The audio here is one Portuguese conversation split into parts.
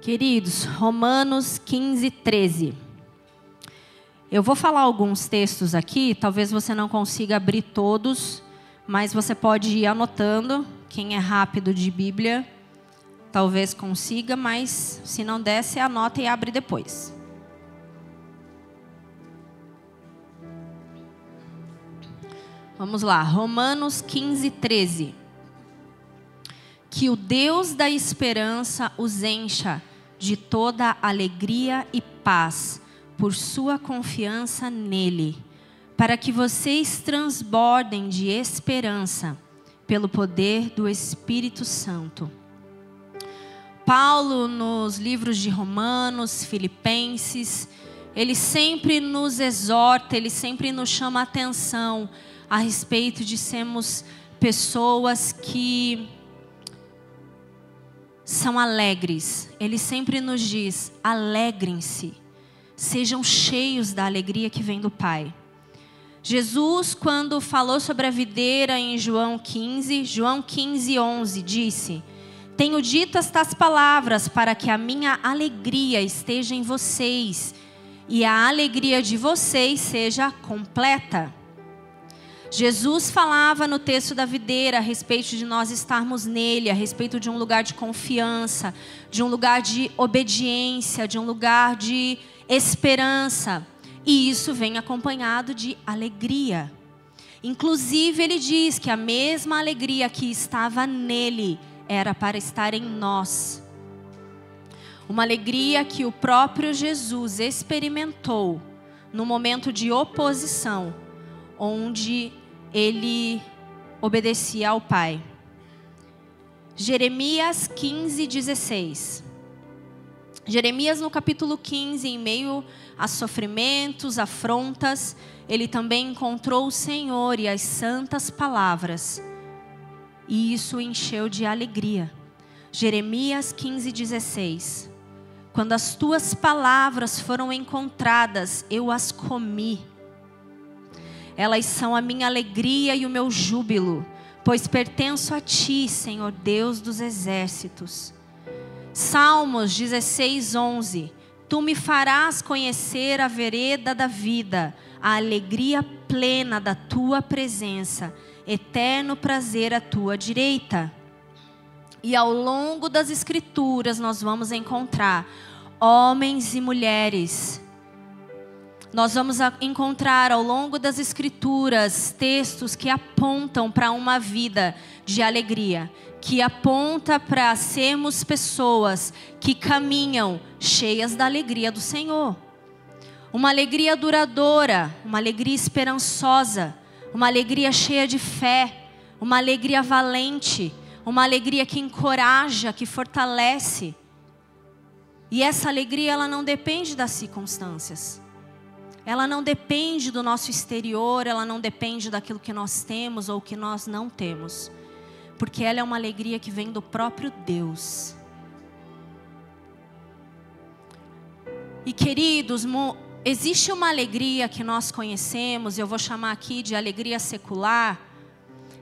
Queridos, Romanos 15, 13. Eu vou falar alguns textos aqui, talvez você não consiga abrir todos, mas você pode ir anotando. Quem é rápido de Bíblia, talvez consiga, mas se não der, você anota e abre depois. Vamos lá, Romanos 15, 13. Que o Deus da esperança os encha de toda alegria e paz por sua confiança nele, para que vocês transbordem de esperança pelo poder do Espírito Santo. Paulo, nos livros de Romanos, Filipenses, ele sempre nos exorta, ele sempre nos chama a atenção a respeito de sermos pessoas que são alegres. Ele sempre nos diz: alegrem-se, sejam cheios da alegria que vem do Pai. Jesus, quando falou sobre a videira em João 15, João 15, 11, disse: Tenho dito estas palavras para que a minha alegria esteja em vocês e a alegria de vocês seja completa. Jesus falava no texto da videira a respeito de nós estarmos nele, a respeito de um lugar de confiança, de um lugar de obediência, de um lugar de esperança. E isso vem acompanhado de alegria. Inclusive, ele diz que a mesma alegria que estava nele era para estar em nós. Uma alegria que o próprio Jesus experimentou no momento de oposição, onde ele obedecia ao pai. Jeremias 15, 16. Jeremias, no capítulo 15, em meio a sofrimentos, afrontas, ele também encontrou o Senhor e as santas palavras, e isso o encheu de alegria. Jeremias 15, 16. Quando as tuas palavras foram encontradas, eu as comi elas são a minha alegria e o meu júbilo, pois pertenço a ti, Senhor Deus dos exércitos. Salmos 16, 11. Tu me farás conhecer a vereda da vida, a alegria plena da tua presença, eterno prazer à tua direita. E ao longo das Escrituras nós vamos encontrar homens e mulheres nós vamos encontrar ao longo das Escrituras textos que apontam para uma vida de alegria, que aponta para sermos pessoas que caminham cheias da alegria do Senhor. Uma alegria duradoura, uma alegria esperançosa, uma alegria cheia de fé, uma alegria valente, uma alegria que encoraja, que fortalece. E essa alegria ela não depende das circunstâncias. Ela não depende do nosso exterior, ela não depende daquilo que nós temos ou que nós não temos. Porque ela é uma alegria que vem do próprio Deus. E queridos, existe uma alegria que nós conhecemos, eu vou chamar aqui de alegria secular,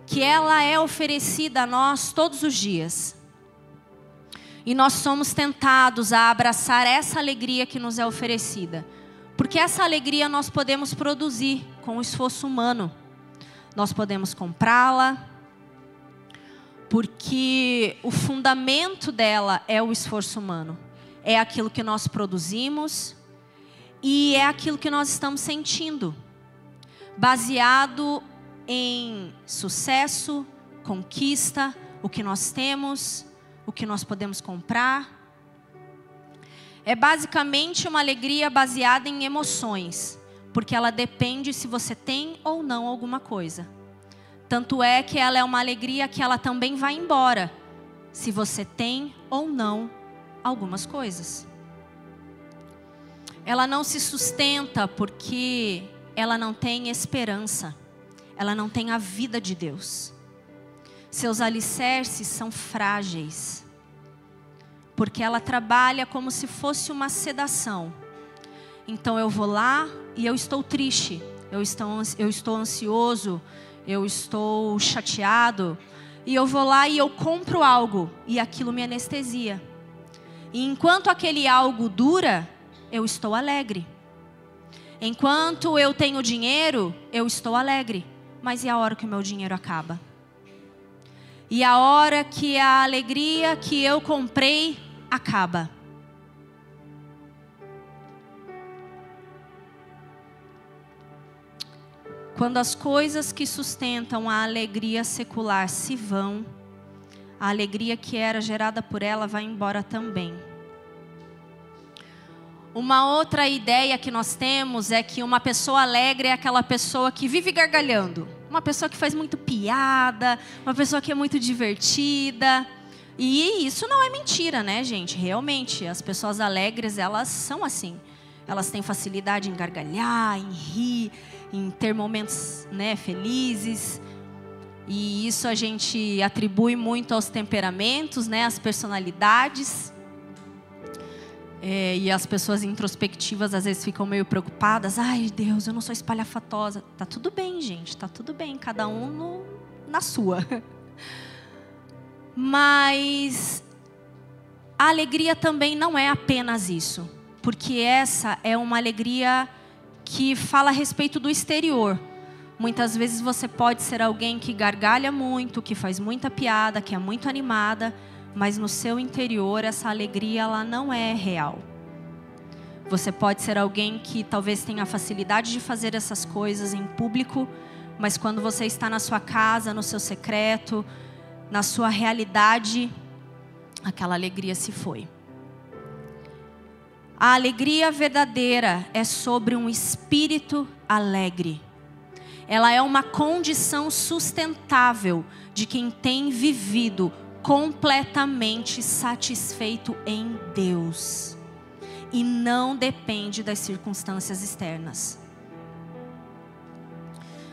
que ela é oferecida a nós todos os dias. E nós somos tentados a abraçar essa alegria que nos é oferecida. Porque essa alegria nós podemos produzir com o esforço humano. Nós podemos comprá-la, porque o fundamento dela é o esforço humano. É aquilo que nós produzimos e é aquilo que nós estamos sentindo, baseado em sucesso, conquista, o que nós temos, o que nós podemos comprar é basicamente uma alegria baseada em emoções, porque ela depende se você tem ou não alguma coisa. Tanto é que ela é uma alegria que ela também vai embora, se você tem ou não algumas coisas. Ela não se sustenta porque ela não tem esperança, ela não tem a vida de Deus. Seus alicerces são frágeis porque ela trabalha como se fosse uma sedação. Então eu vou lá e eu estou triste, eu estou, eu estou ansioso, eu estou chateado, e eu vou lá e eu compro algo e aquilo me anestesia. E enquanto aquele algo dura, eu estou alegre. Enquanto eu tenho dinheiro, eu estou alegre. Mas e a hora que o meu dinheiro acaba? E a hora que a alegria que eu comprei acaba? Quando as coisas que sustentam a alegria secular se vão, a alegria que era gerada por ela vai embora também. Uma outra ideia que nós temos é que uma pessoa alegre é aquela pessoa que vive gargalhando, uma pessoa que faz muito piada, uma pessoa que é muito divertida. E isso não é mentira, né, gente? Realmente, as pessoas alegres, elas são assim. Elas têm facilidade em gargalhar, em rir, em ter momentos né, felizes. E isso a gente atribui muito aos temperamentos, né, às personalidades. É, e as pessoas introspectivas às vezes ficam meio preocupadas. Ai, Deus, eu não sou espalhafatosa. Tá tudo bem, gente, tá tudo bem. Cada um no, na sua. Mas a alegria também não é apenas isso. Porque essa é uma alegria que fala a respeito do exterior. Muitas vezes você pode ser alguém que gargalha muito, que faz muita piada, que é muito animada, mas no seu interior essa alegria ela não é real. Você pode ser alguém que talvez tenha facilidade de fazer essas coisas em público, mas quando você está na sua casa, no seu secreto, na sua realidade, aquela alegria se foi. A alegria verdadeira é sobre um espírito alegre. Ela é uma condição sustentável de quem tem vivido completamente satisfeito em Deus e não depende das circunstâncias externas.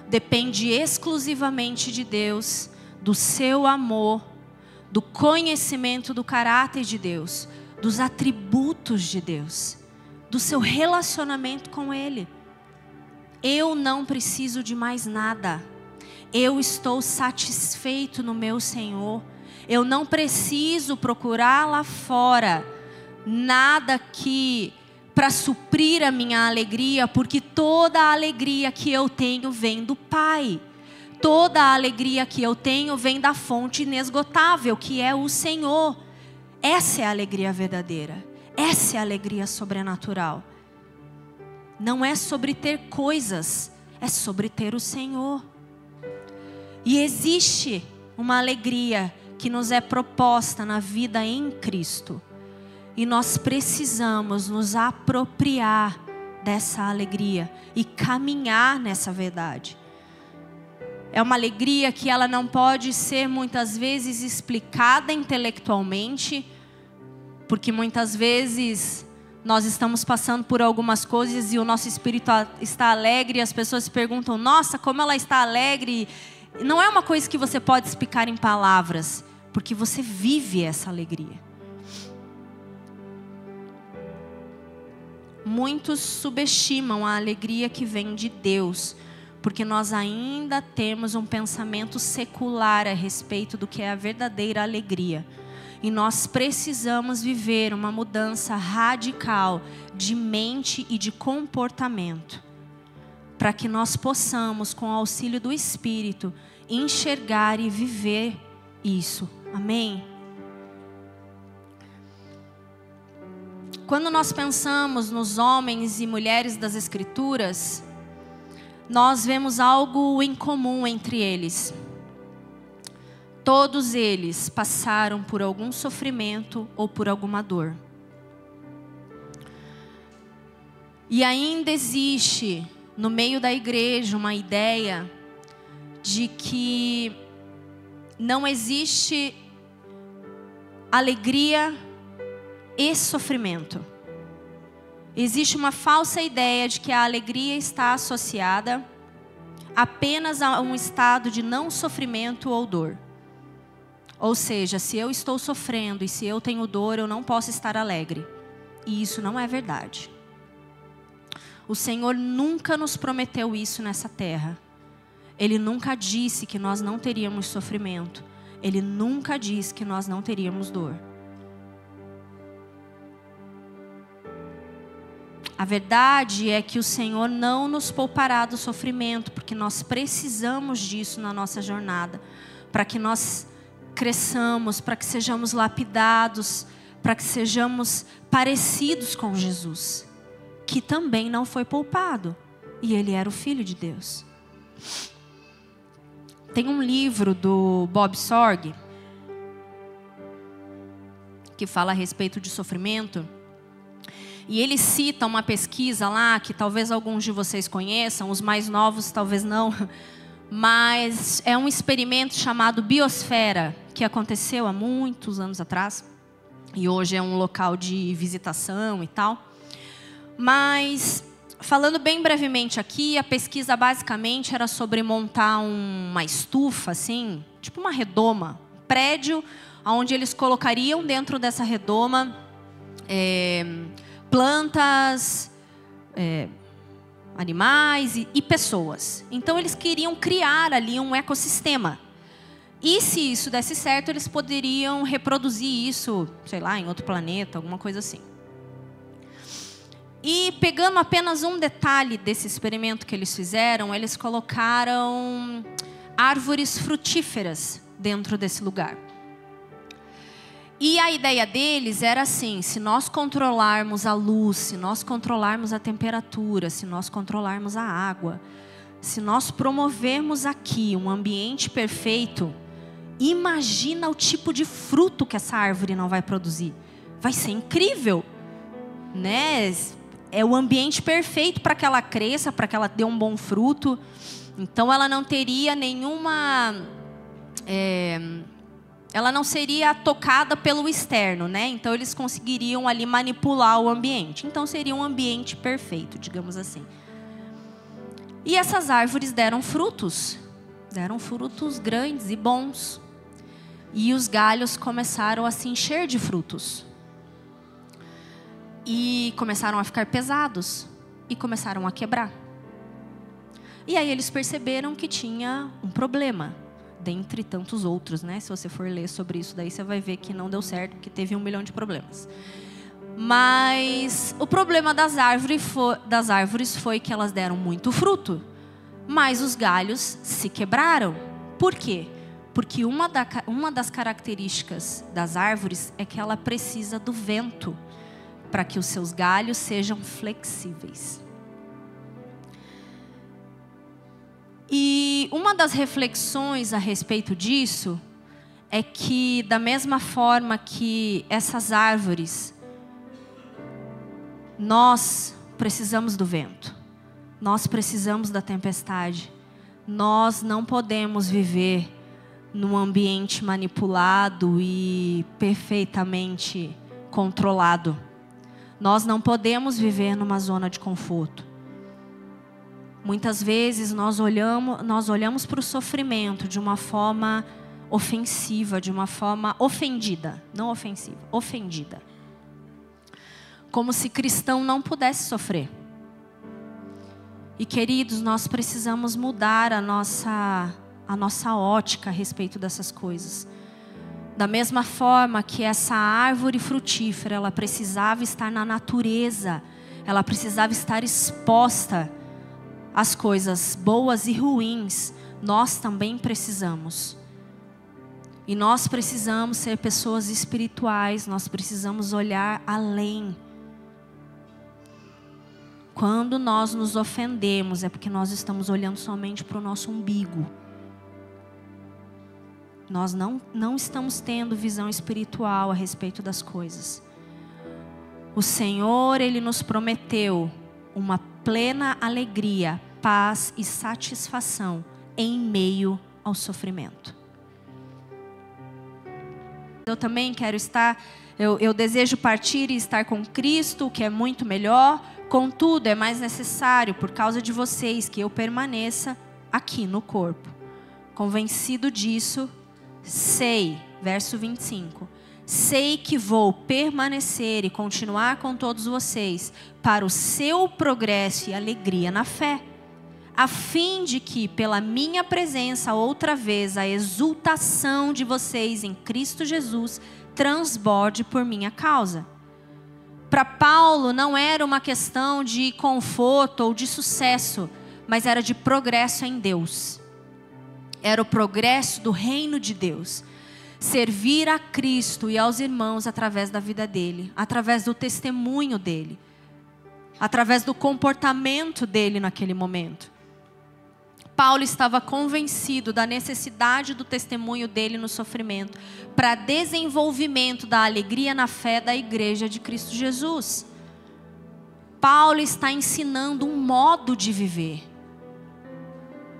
Depende exclusivamente de Deus, do seu amor, do conhecimento do caráter de Deus dos atributos de Deus, do seu relacionamento com Ele. Eu não preciso de mais nada. Eu estou satisfeito no meu Senhor. Eu não preciso procurar lá fora nada que para suprir a minha alegria, porque toda a alegria que eu tenho vem do Pai. Toda a alegria que eu tenho vem da fonte inesgotável, que é o Senhor. Essa é a alegria verdadeira. Essa é a alegria sobrenatural. Não é sobre ter coisas, é sobre ter o Senhor. E existe uma alegria que nos é proposta na vida em Cristo. E nós precisamos nos apropriar dessa alegria e caminhar nessa verdade. É uma alegria que ela não pode ser muitas vezes explicada intelectualmente, porque muitas vezes nós estamos passando por algumas coisas e o nosso espírito está alegre e as pessoas perguntam: "Nossa, como ela está alegre?" Não é uma coisa que você pode explicar em palavras, porque você vive essa alegria. Muitos subestimam a alegria que vem de Deus, porque nós ainda temos um pensamento secular a respeito do que é a verdadeira alegria. E nós precisamos viver uma mudança radical de mente e de comportamento, para que nós possamos, com o auxílio do Espírito, enxergar e viver isso. Amém? Quando nós pensamos nos homens e mulheres das Escrituras, nós vemos algo em comum entre eles. Todos eles passaram por algum sofrimento ou por alguma dor. E ainda existe no meio da igreja uma ideia de que não existe alegria e sofrimento. Existe uma falsa ideia de que a alegria está associada apenas a um estado de não sofrimento ou dor. Ou seja, se eu estou sofrendo e se eu tenho dor, eu não posso estar alegre. E isso não é verdade. O Senhor nunca nos prometeu isso nessa terra. Ele nunca disse que nós não teríamos sofrimento. Ele nunca disse que nós não teríamos dor. A verdade é que o Senhor não nos poupará do sofrimento, porque nós precisamos disso na nossa jornada, para que nós cresçamos, para que sejamos lapidados, para que sejamos parecidos com Jesus, que também não foi poupado, e ele era o filho de Deus. Tem um livro do Bob Sorg que fala a respeito de sofrimento. E ele cita uma pesquisa lá que talvez alguns de vocês conheçam, os mais novos talvez não, mas é um experimento chamado Biosfera, que aconteceu há muitos anos atrás, e hoje é um local de visitação e tal. Mas, falando bem brevemente aqui, a pesquisa basicamente era sobre montar uma estufa, assim, tipo uma redoma, um prédio, onde eles colocariam dentro dessa redoma. É, plantas, é, animais e, e pessoas. Então eles queriam criar ali um ecossistema. E se isso desse certo, eles poderiam reproduzir isso, sei lá, em outro planeta, alguma coisa assim. E pegando apenas um detalhe desse experimento que eles fizeram, eles colocaram árvores frutíferas dentro desse lugar. E a ideia deles era assim: se nós controlarmos a luz, se nós controlarmos a temperatura, se nós controlarmos a água, se nós promovermos aqui um ambiente perfeito, imagina o tipo de fruto que essa árvore não vai produzir. Vai ser incrível, né? É o ambiente perfeito para que ela cresça, para que ela dê um bom fruto. Então ela não teria nenhuma é, ela não seria tocada pelo externo, né? Então eles conseguiriam ali manipular o ambiente. Então seria um ambiente perfeito, digamos assim. E essas árvores deram frutos, deram frutos grandes e bons. E os galhos começaram a se encher de frutos. E começaram a ficar pesados e começaram a quebrar. E aí eles perceberam que tinha um problema dentre tantos outros, né? Se você for ler sobre isso, daí você vai ver que não deu certo, que teve um milhão de problemas. Mas o problema das árvores, foi, das árvores foi que elas deram muito fruto, mas os galhos se quebraram. Por quê? Porque uma, da, uma das características das árvores é que ela precisa do vento para que os seus galhos sejam flexíveis. E uma das reflexões a respeito disso é que, da mesma forma que essas árvores, nós precisamos do vento, nós precisamos da tempestade, nós não podemos viver num ambiente manipulado e perfeitamente controlado. Nós não podemos viver numa zona de conforto. Muitas vezes nós olhamos, nós olhamos para o sofrimento de uma forma ofensiva, de uma forma ofendida, não ofensiva, ofendida. Como se cristão não pudesse sofrer. E queridos, nós precisamos mudar a nossa a nossa ótica a respeito dessas coisas. Da mesma forma que essa árvore frutífera, ela precisava estar na natureza, ela precisava estar exposta as coisas boas e ruins, nós também precisamos. E nós precisamos ser pessoas espirituais, nós precisamos olhar além. Quando nós nos ofendemos, é porque nós estamos olhando somente para o nosso umbigo. Nós não, não estamos tendo visão espiritual a respeito das coisas. O Senhor, Ele nos prometeu uma plena alegria, paz e satisfação em meio ao sofrimento. Eu também quero estar, eu, eu desejo partir e estar com Cristo, que é muito melhor. Contudo, é mais necessário, por causa de vocês, que eu permaneça aqui no corpo. Convencido disso, sei, verso 25 Sei que vou permanecer e continuar com todos vocês para o seu progresso e alegria na fé, a fim de que, pela minha presença outra vez, a exultação de vocês em Cristo Jesus transborde por minha causa. Para Paulo não era uma questão de conforto ou de sucesso, mas era de progresso em Deus. Era o progresso do reino de Deus. Servir a Cristo e aos irmãos através da vida dele, através do testemunho dele, através do comportamento dele naquele momento. Paulo estava convencido da necessidade do testemunho dele no sofrimento para desenvolvimento da alegria na fé da igreja de Cristo Jesus. Paulo está ensinando um modo de viver.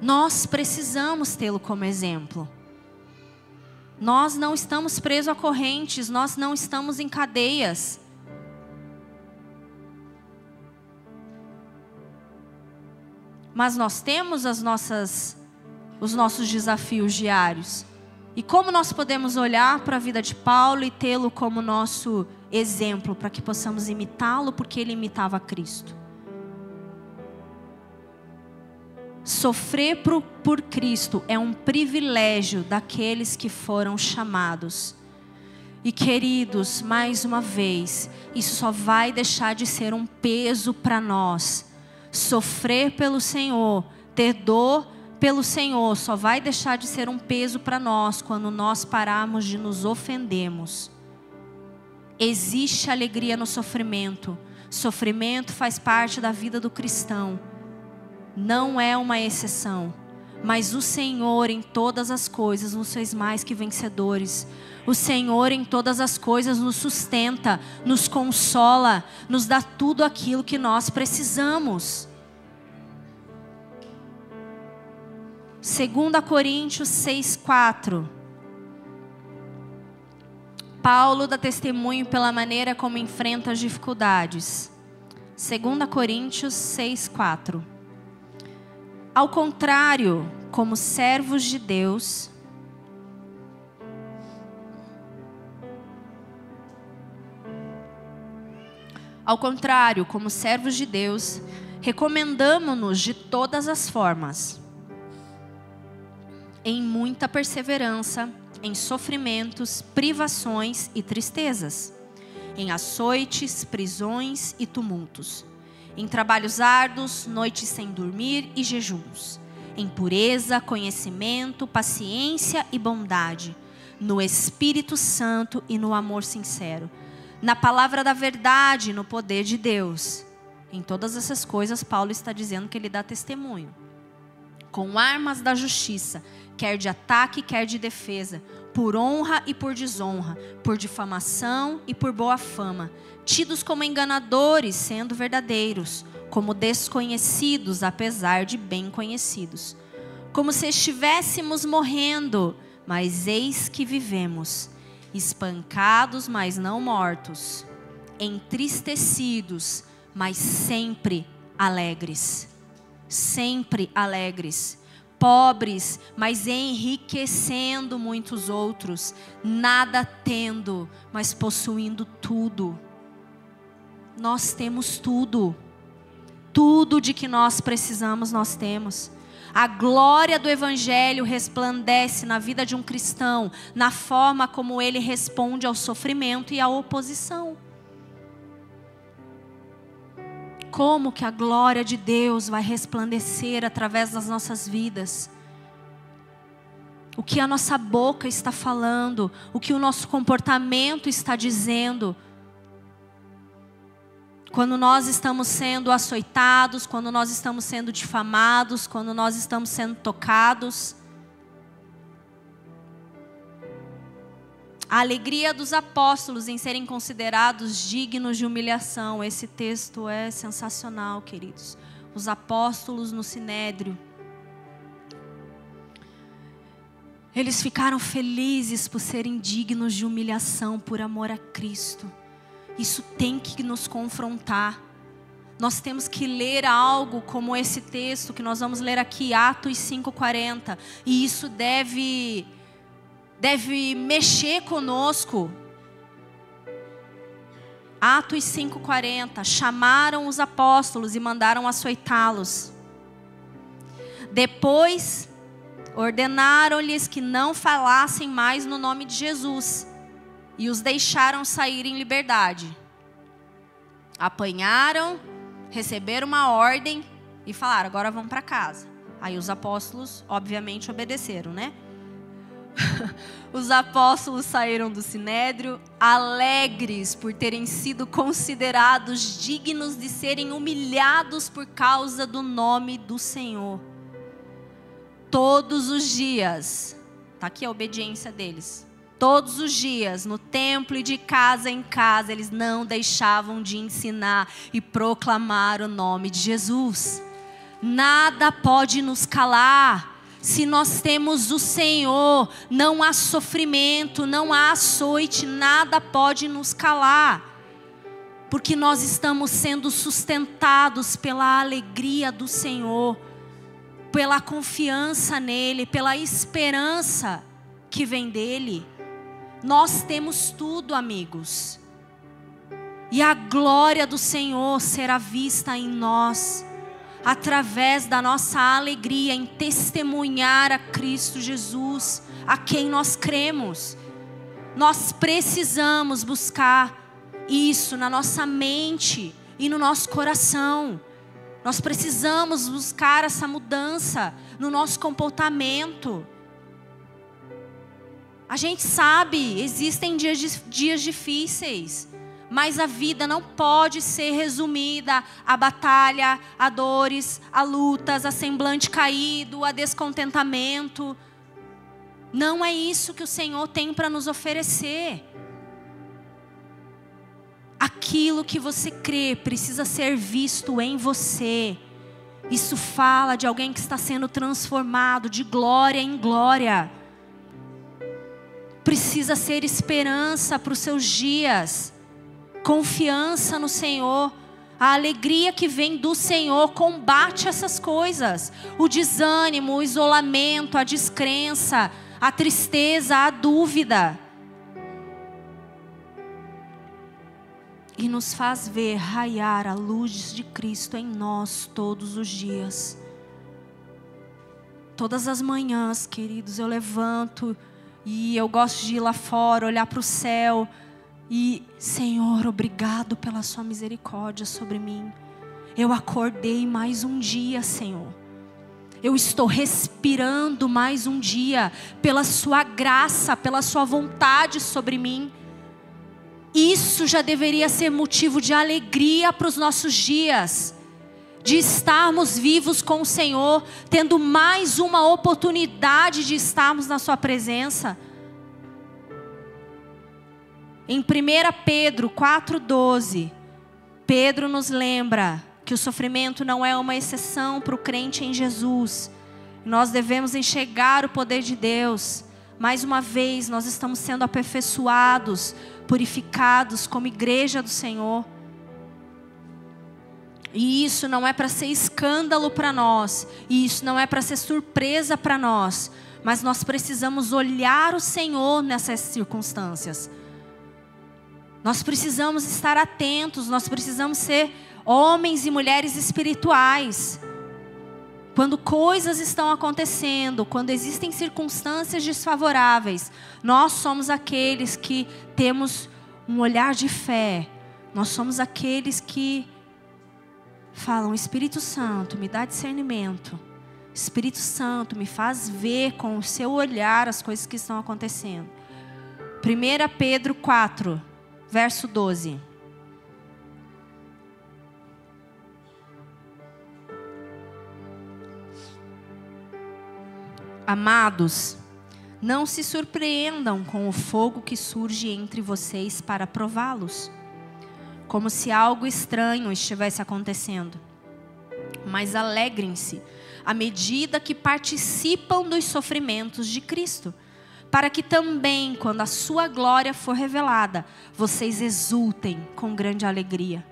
Nós precisamos tê-lo como exemplo. Nós não estamos presos a correntes, nós não estamos em cadeias. Mas nós temos as nossas, os nossos desafios diários. E como nós podemos olhar para a vida de Paulo e tê-lo como nosso exemplo, para que possamos imitá-lo, porque ele imitava Cristo. Sofrer por, Cristo é um privilégio daqueles que foram chamados. E queridos, mais uma vez, isso só vai deixar de ser um peso para nós Sofrer pelo Senhor, ter dor pelo Senhor, só vai deixar de ser um peso para nós quando nós pararmos de nos ofendermos. Existe alegria no sofrimento. Sofrimento faz parte da vida do cristão. Não é uma exceção. Mas o Senhor em todas as coisas nos fez mais que vencedores. O Senhor em todas as coisas nos sustenta, nos consola, nos dá tudo aquilo que nós precisamos. 2 Coríntios 6,4 Paulo dá testemunho pela maneira como enfrenta as dificuldades. 2 Coríntios 6,4 Ao contrário, como servos de Deus, Ao contrário, como servos de Deus, recomendamos-nos de todas as formas, em muita perseverança, em sofrimentos, privações e tristezas, em açoites, prisões e tumultos, em trabalhos árduos, noites sem dormir e jejuns, em pureza, conhecimento, paciência e bondade, no Espírito Santo e no amor sincero na palavra da verdade, no poder de Deus. Em todas essas coisas, Paulo está dizendo que ele dá testemunho. Com armas da justiça, quer de ataque, quer de defesa, por honra e por desonra, por difamação e por boa fama, tidos como enganadores, sendo verdadeiros, como desconhecidos, apesar de bem conhecidos, como se estivéssemos morrendo, mas eis que vivemos espancados, mas não mortos, entristecidos, mas sempre alegres. Sempre alegres. Pobres, mas enriquecendo muitos outros, nada tendo, mas possuindo tudo. Nós temos tudo. Tudo de que nós precisamos, nós temos. A glória do Evangelho resplandece na vida de um cristão, na forma como ele responde ao sofrimento e à oposição. Como que a glória de Deus vai resplandecer através das nossas vidas? O que a nossa boca está falando, o que o nosso comportamento está dizendo, quando nós estamos sendo açoitados, quando nós estamos sendo difamados, quando nós estamos sendo tocados. A alegria dos apóstolos em serem considerados dignos de humilhação. Esse texto é sensacional, queridos. Os apóstolos no sinédrio. Eles ficaram felizes por serem dignos de humilhação por amor a Cristo. Isso tem que nos confrontar. Nós temos que ler algo como esse texto que nós vamos ler aqui, Atos 5:40, e isso deve deve mexer conosco. Atos 5:40, chamaram os apóstolos e mandaram açoitá-los. Depois ordenaram-lhes que não falassem mais no nome de Jesus e os deixaram sair em liberdade. Apanharam, receberam uma ordem e falaram: agora vamos para casa. Aí os apóstolos, obviamente, obedeceram, né? Os apóstolos saíram do sinédrio alegres por terem sido considerados dignos de serem humilhados por causa do nome do Senhor. Todos os dias, tá aqui a obediência deles. Todos os dias, no templo e de casa em casa, eles não deixavam de ensinar e proclamar o nome de Jesus. Nada pode nos calar se nós temos o Senhor, não há sofrimento, não há açoite, nada pode nos calar. Porque nós estamos sendo sustentados pela alegria do Senhor, pela confiança nele, pela esperança que vem dele. Nós temos tudo, amigos. E a glória do Senhor será vista em nós através da nossa alegria em testemunhar a Cristo Jesus, a quem nós cremos. Nós precisamos buscar isso na nossa mente e no nosso coração. Nós precisamos buscar essa mudança no nosso comportamento. A gente sabe, existem dias, dias difíceis. Mas a vida não pode ser resumida a batalha, a dores, a lutas, a semblante caído, a descontentamento. Não é isso que o Senhor tem para nos oferecer. Aquilo que você crê precisa ser visto em você. Isso fala de alguém que está sendo transformado de glória em glória. Precisa ser esperança para os seus dias confiança no Senhor. A alegria que vem do Senhor combate essas coisas: o desânimo, o isolamento, a descrença, a tristeza, a dúvida. E nos faz ver raiar a luz de Cristo em nós todos os dias. Todas as manhãs, queridos, eu levanto e eu gosto de ir lá fora, olhar para o céu e, Senhor, obrigado pela Sua misericórdia sobre mim. Eu acordei mais um dia, Senhor. Eu estou respirando mais um dia pela Sua graça, pela Sua vontade sobre mim. Isso já deveria ser motivo de alegria para os nossos dias, de estarmos vivos com o Senhor, tendo mais uma oportunidade de estarmos na Sua presença. Em 1 Pedro 4,12, Pedro nos lembra que o sofrimento não é uma exceção para o crente em Jesus. Nós devemos enxergar o poder de Deus. Mais uma vez, nós estamos sendo aperfeiçoados, purificados como igreja do Senhor. E isso não é para ser escândalo para nós, e isso não é para ser surpresa para nós, mas nós precisamos olhar o Senhor nessas circunstâncias. Nós precisamos estar atentos, nós precisamos ser homens e mulheres espirituais. Quando coisas estão acontecendo, quando existem circunstâncias desfavoráveis, nós somos aqueles que temos um olhar de fé. Nós somos aqueles que falam: Espírito Santo, me dá discernimento. Espírito Santo, me faz ver com o seu olhar as coisas que estão acontecendo. 1 Pedro 4, verso 12. Amados, não se surpreendam com o fogo que surge entre vocês para prová-los, como se algo estranho estivesse acontecendo. Mas alegrem-se à medida que participam dos sofrimentos de Cristo para que também, quando a sua glória for revelada, vocês exultem com grande alegria.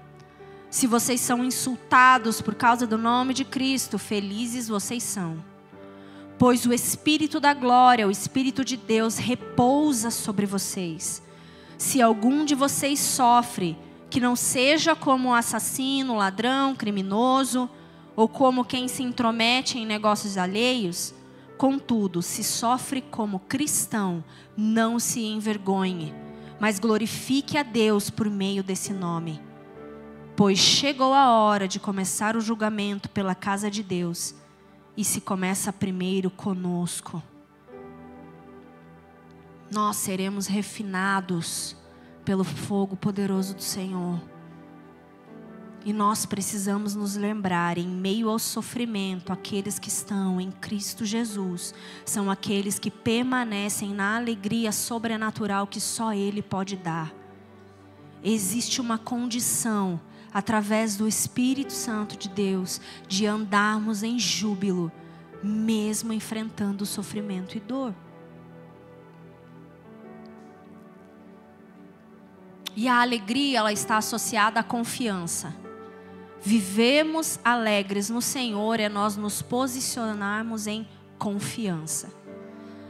Se vocês são insultados por causa do nome de Cristo, felizes vocês são. Pois o Espírito da glória, o Espírito de Deus, repousa sobre vocês. Se algum de vocês sofre, que não seja como assassino, ladrão, criminoso, ou como quem se intromete em negócios alheios, Contudo, se sofre como cristão, não se envergonhe, mas glorifique a Deus por meio desse nome. pois chegou a hora de começar o julgamento pela casa de Deus, e se começa primeiro conosco. Nós seremos refinados pelo fogo poderoso do Senhor. E nós precisamos nos lembrar, em meio ao sofrimento, aqueles que estão em Cristo Jesus são aqueles que permanecem na alegria sobrenatural que só Ele pode dar. Existe uma condição, através do Espírito Santo de Deus, de andarmos em júbilo, mesmo enfrentando sofrimento e dor. E a alegria, ela está associada à confiança. Vivemos alegres no Senhor é nós nos posicionarmos em confiança.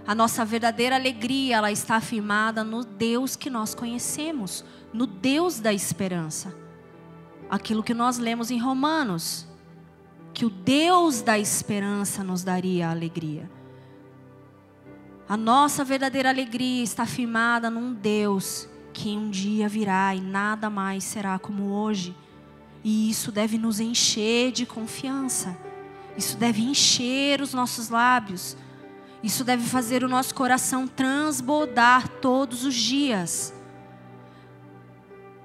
A nossa verdadeira alegria, ela está afirmada no Deus que nós conhecemos, no Deus da esperança. Aquilo que nós lemos em Romanos, que o Deus da esperança nos daria a alegria. A nossa verdadeira alegria está firmada num Deus que um dia virá e nada mais será como hoje. E isso deve nos encher de confiança. Isso deve encher os nossos lábios. Isso deve fazer o nosso coração transbordar todos os dias.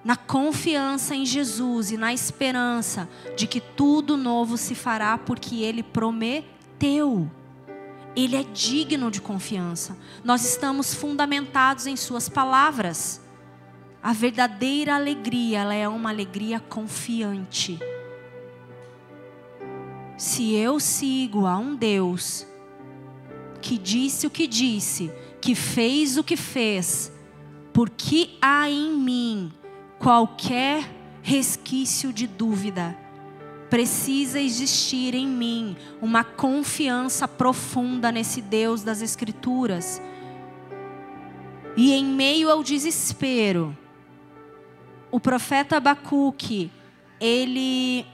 Na confiança em Jesus e na esperança de que tudo novo se fará porque Ele prometeu. Ele é digno de confiança. Nós estamos fundamentados em Suas palavras. A verdadeira alegria, ela é uma alegria confiante. Se eu sigo a um Deus que disse o que disse, que fez o que fez, porque há em mim qualquer resquício de dúvida, precisa existir em mim uma confiança profunda nesse Deus das Escrituras. E em meio ao desespero, o profeta Abacuque, ele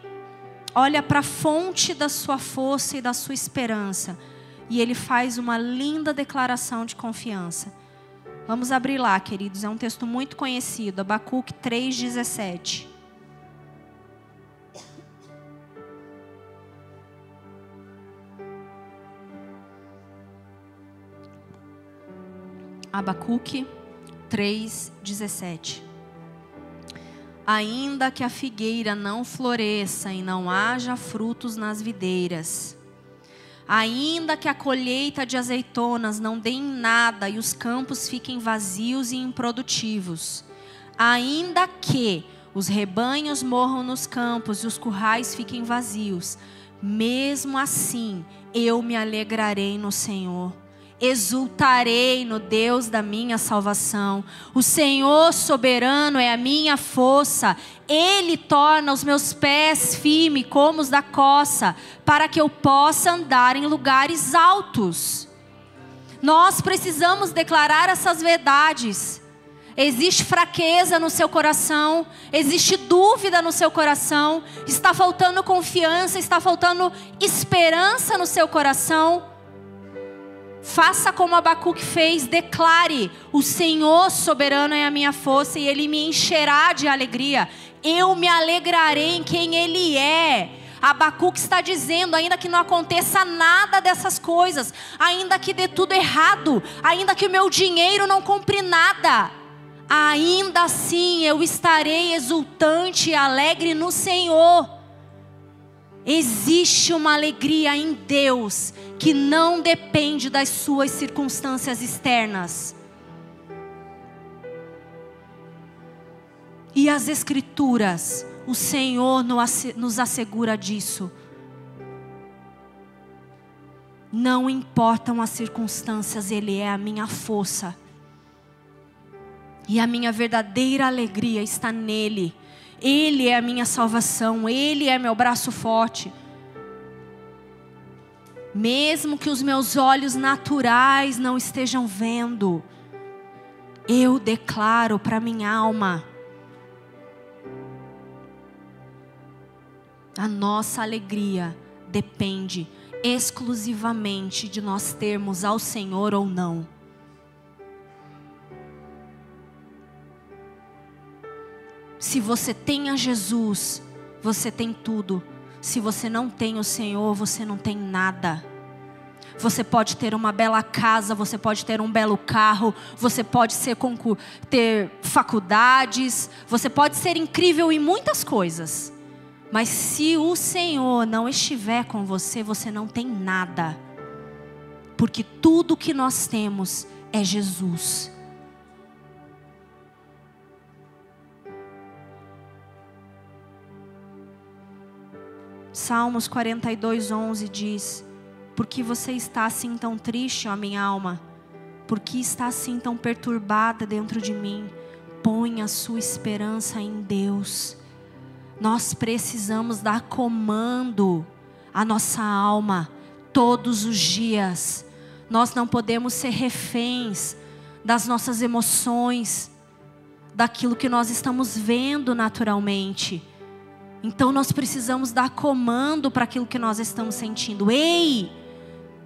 olha para a fonte da sua força e da sua esperança, e ele faz uma linda declaração de confiança. Vamos abrir lá, queridos, é um texto muito conhecido, Abacuque 3,17. Abacuque 3,17. Ainda que a figueira não floresça e não haja frutos nas videiras, ainda que a colheita de azeitonas não dê em nada e os campos fiquem vazios e improdutivos, ainda que os rebanhos morram nos campos e os currais fiquem vazios, mesmo assim eu me alegrarei no Senhor exultarei no Deus da minha salvação. O Senhor soberano é a minha força. Ele torna os meus pés firmes como os da coça, para que eu possa andar em lugares altos. Nós precisamos declarar essas verdades. Existe fraqueza no seu coração, existe dúvida no seu coração, está faltando confiança, está faltando esperança no seu coração. Faça como Abacuque fez, declare: O Senhor soberano é a minha força e ele me encherá de alegria. Eu me alegrarei em quem ele é. Abacuque está dizendo: ainda que não aconteça nada dessas coisas, ainda que dê tudo errado, ainda que o meu dinheiro não compre nada, ainda assim eu estarei exultante e alegre no Senhor. Existe uma alegria em Deus que não depende das suas circunstâncias externas. E as Escrituras, o Senhor nos assegura disso. Não importam as circunstâncias, Ele é a minha força. E a minha verdadeira alegria está nele. Ele é a minha salvação, Ele é meu braço forte. Mesmo que os meus olhos naturais não estejam vendo, eu declaro para minha alma: a nossa alegria depende exclusivamente de nós termos ao Senhor ou não. Se você tem a Jesus, você tem tudo. Se você não tem o Senhor, você não tem nada. Você pode ter uma bela casa, você pode ter um belo carro, você pode ser ter faculdades, você pode ser incrível em muitas coisas. Mas se o Senhor não estiver com você, você não tem nada. Porque tudo que nós temos é Jesus. Salmos 42, 11 diz: Por que você está assim tão triste, ó minha alma? Por que está assim tão perturbada dentro de mim? Põe a sua esperança em Deus. Nós precisamos dar comando à nossa alma todos os dias. Nós não podemos ser reféns das nossas emoções, daquilo que nós estamos vendo naturalmente. Então nós precisamos dar comando para aquilo que nós estamos sentindo. Ei!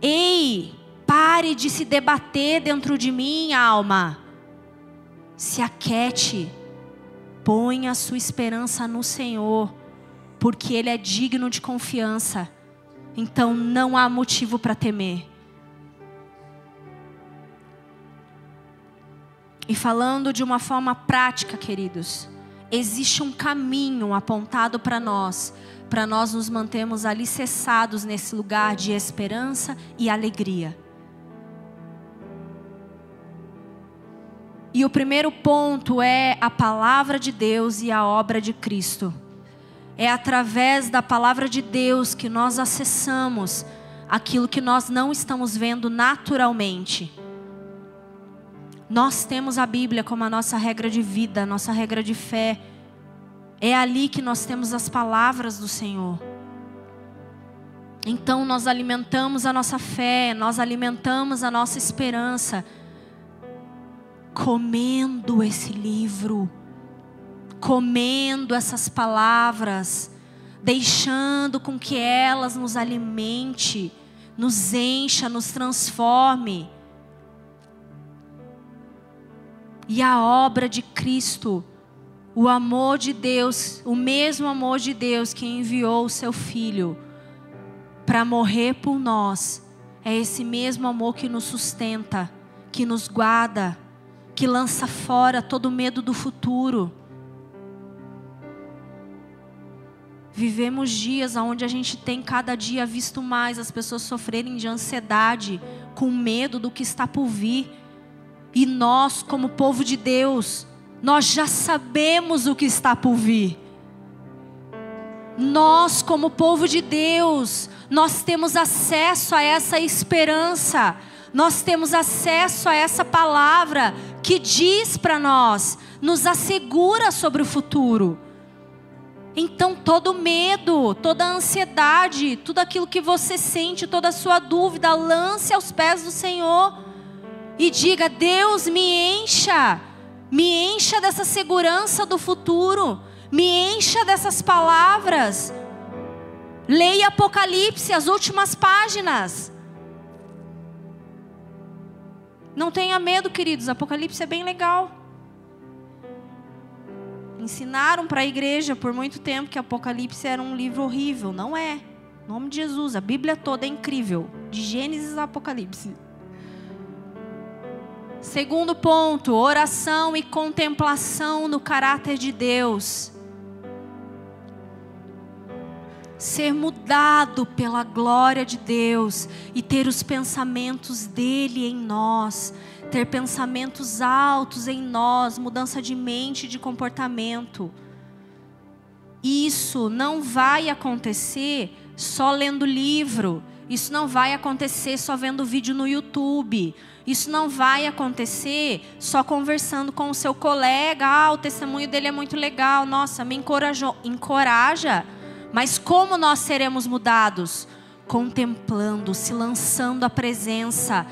Ei! Pare de se debater dentro de mim, alma. Se aquete Põe a sua esperança no Senhor, porque Ele é digno de confiança. Então não há motivo para temer. E falando de uma forma prática, queridos, existe um caminho apontado para nós, para nós nos mantermos alicerçados nesse lugar de esperança e alegria. E o primeiro ponto é a palavra de Deus e a obra de Cristo. É através da palavra de Deus que nós acessamos aquilo que nós não estamos vendo naturalmente. Nós temos a Bíblia como a nossa regra de vida, a nossa regra de fé. É ali que nós temos as palavras do Senhor. Então nós alimentamos a nossa fé, nós alimentamos a nossa esperança comendo esse livro, comendo essas palavras, deixando com que elas nos alimente, nos encha, nos transforme. E a obra de Cristo, o amor de Deus, o mesmo amor de Deus que enviou o seu Filho para morrer por nós, é esse mesmo amor que nos sustenta, que nos guarda que lança fora todo medo do futuro. Vivemos dias onde a gente tem cada dia visto mais as pessoas sofrerem de ansiedade, com medo do que está por vir. E nós, como povo de Deus, nós já sabemos o que está por vir. Nós, como povo de Deus, nós temos acesso a essa esperança nós temos acesso a essa palavra que diz para nós, nos assegura sobre o futuro. Então, todo medo, toda ansiedade, tudo aquilo que você sente, toda a sua dúvida, lance aos pés do Senhor e diga: Deus, me encha, me encha dessa segurança do futuro, me encha dessas palavras. Leia Apocalipse, as últimas páginas. Não tenha medo, queridos, Apocalipse é bem legal. Ensinaram para a igreja por muito tempo que Apocalipse era um livro horrível. Não é. Em nome de Jesus, a Bíblia toda é incrível, de Gênesis a Apocalipse. Segundo ponto, oração e contemplação no caráter de Deus. ser mudado pela glória de Deus e ter os pensamentos dele em nós, ter pensamentos altos em nós, mudança de mente e de comportamento. Isso não vai acontecer só lendo livro, isso não vai acontecer só vendo vídeo no YouTube. Isso não vai acontecer só conversando com o seu colega. Ah, o testemunho dele é muito legal. Nossa, me encorajou. Encoraja mas como nós seremos mudados? Contemplando, se lançando à presença,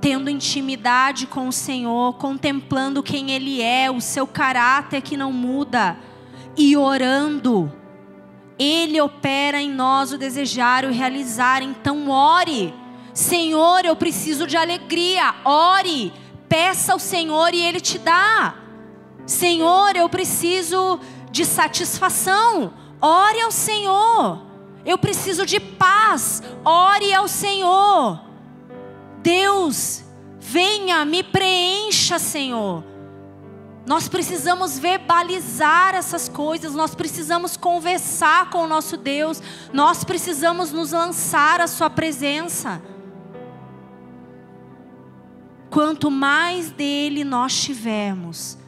tendo intimidade com o Senhor, contemplando quem Ele é, o seu caráter que não muda, e orando. Ele opera em nós o desejar e o realizar. Então, ore. Senhor, eu preciso de alegria. Ore. Peça ao Senhor e Ele te dá. Senhor, eu preciso de satisfação. Ore ao Senhor. Eu preciso de paz. Ore ao Senhor. Deus, venha, me preencha, Senhor. Nós precisamos verbalizar essas coisas, nós precisamos conversar com o nosso Deus, nós precisamos nos lançar à Sua presença. Quanto mais dele nós tivermos,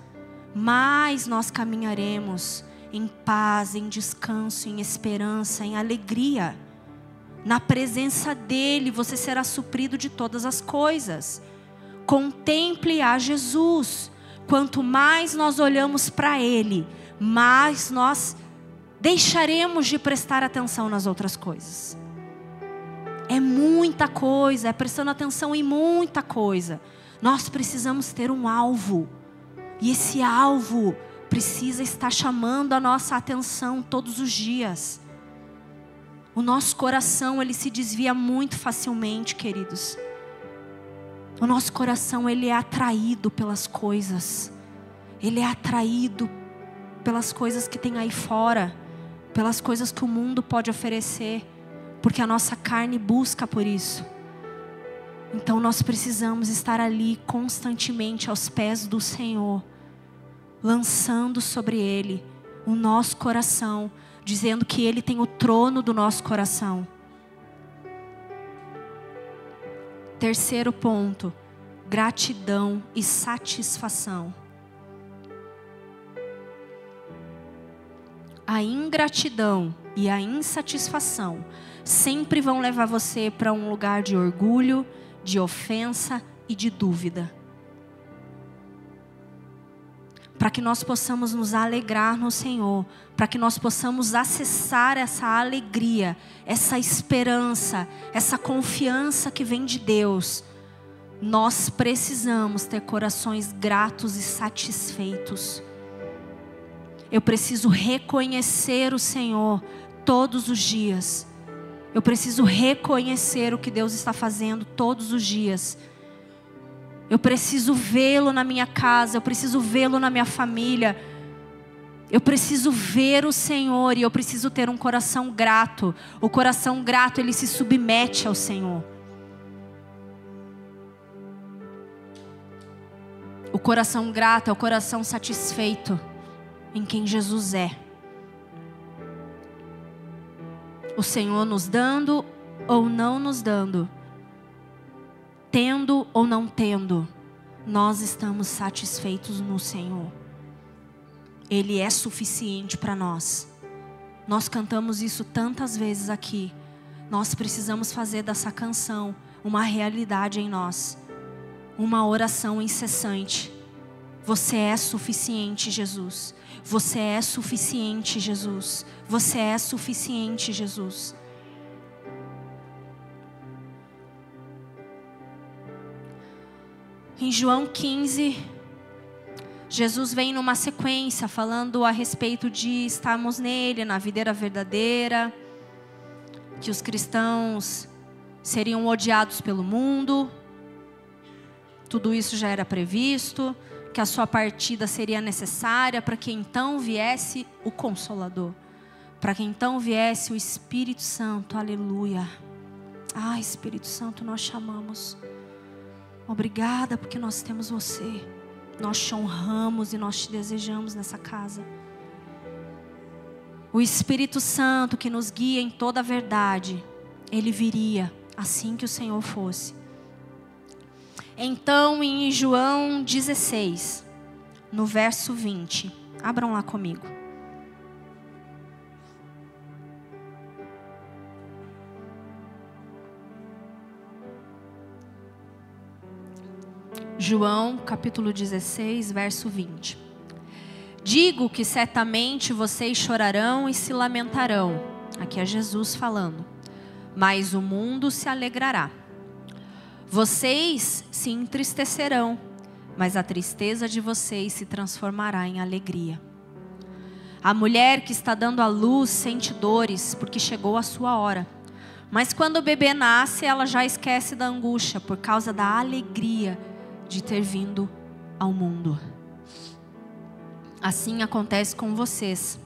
mais nós caminharemos em paz, em descanso, em esperança, em alegria. Na presença dele você será suprido de todas as coisas. Contemple a Jesus. Quanto mais nós olhamos para ele, mais nós deixaremos de prestar atenção nas outras coisas. É muita coisa, é prestando atenção em muita coisa. Nós precisamos ter um alvo. E esse alvo precisa estar chamando a nossa atenção todos os dias. O nosso coração, ele se desvia muito facilmente, queridos. O nosso coração, ele é atraído pelas coisas. Ele é atraído pelas coisas que tem aí fora, pelas coisas que o mundo pode oferecer, porque a nossa carne busca por isso. Então nós precisamos estar ali constantemente aos pés do Senhor, lançando sobre Ele o nosso coração, dizendo que Ele tem o trono do nosso coração. Terceiro ponto, gratidão e satisfação. A ingratidão e a insatisfação sempre vão levar você para um lugar de orgulho, de ofensa e de dúvida. Para que nós possamos nos alegrar no Senhor, para que nós possamos acessar essa alegria, essa esperança, essa confiança que vem de Deus, nós precisamos ter corações gratos e satisfeitos. Eu preciso reconhecer o Senhor todos os dias eu preciso reconhecer o que Deus está fazendo todos os dias. Eu preciso vê-lo na minha casa, eu preciso vê-lo na minha família. Eu preciso ver o Senhor e eu preciso ter um coração grato. O coração grato, ele se submete ao Senhor. O coração grato é o coração satisfeito em quem Jesus é. O Senhor nos dando ou não nos dando, tendo ou não tendo, nós estamos satisfeitos no Senhor. Ele é suficiente para nós. Nós cantamos isso tantas vezes aqui. Nós precisamos fazer dessa canção uma realidade em nós, uma oração incessante. Você é suficiente, Jesus. Você é suficiente, Jesus. Você é suficiente, Jesus. Em João 15, Jesus vem numa sequência falando a respeito de estarmos nele, na videira verdadeira, que os cristãos seriam odiados pelo mundo. Tudo isso já era previsto que a sua partida seria necessária para que então viesse o Consolador, para que então viesse o Espírito Santo, aleluia. Ah, Espírito Santo, nós chamamos. Obrigada porque nós temos você. Nós te honramos e nós te desejamos nessa casa. O Espírito Santo que nos guia em toda a verdade, ele viria assim que o Senhor fosse. Então, em João 16, no verso 20, abram lá comigo. João, capítulo 16, verso 20. Digo que certamente vocês chorarão e se lamentarão. Aqui é Jesus falando. Mas o mundo se alegrará. Vocês se entristecerão, mas a tristeza de vocês se transformará em alegria. A mulher que está dando à luz sente dores, porque chegou a sua hora. Mas quando o bebê nasce, ela já esquece da angústia, por causa da alegria de ter vindo ao mundo. Assim acontece com vocês.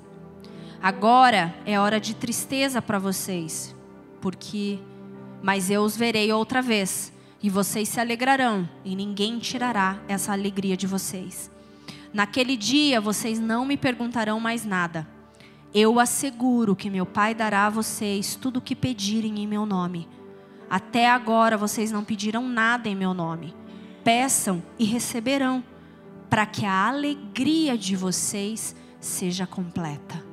Agora é hora de tristeza para vocês, porque mas eu os verei outra vez, e vocês se alegrarão, e ninguém tirará essa alegria de vocês. Naquele dia vocês não me perguntarão mais nada. Eu asseguro que meu Pai dará a vocês tudo o que pedirem em meu nome. Até agora vocês não pediram nada em meu nome. Peçam e receberão, para que a alegria de vocês seja completa.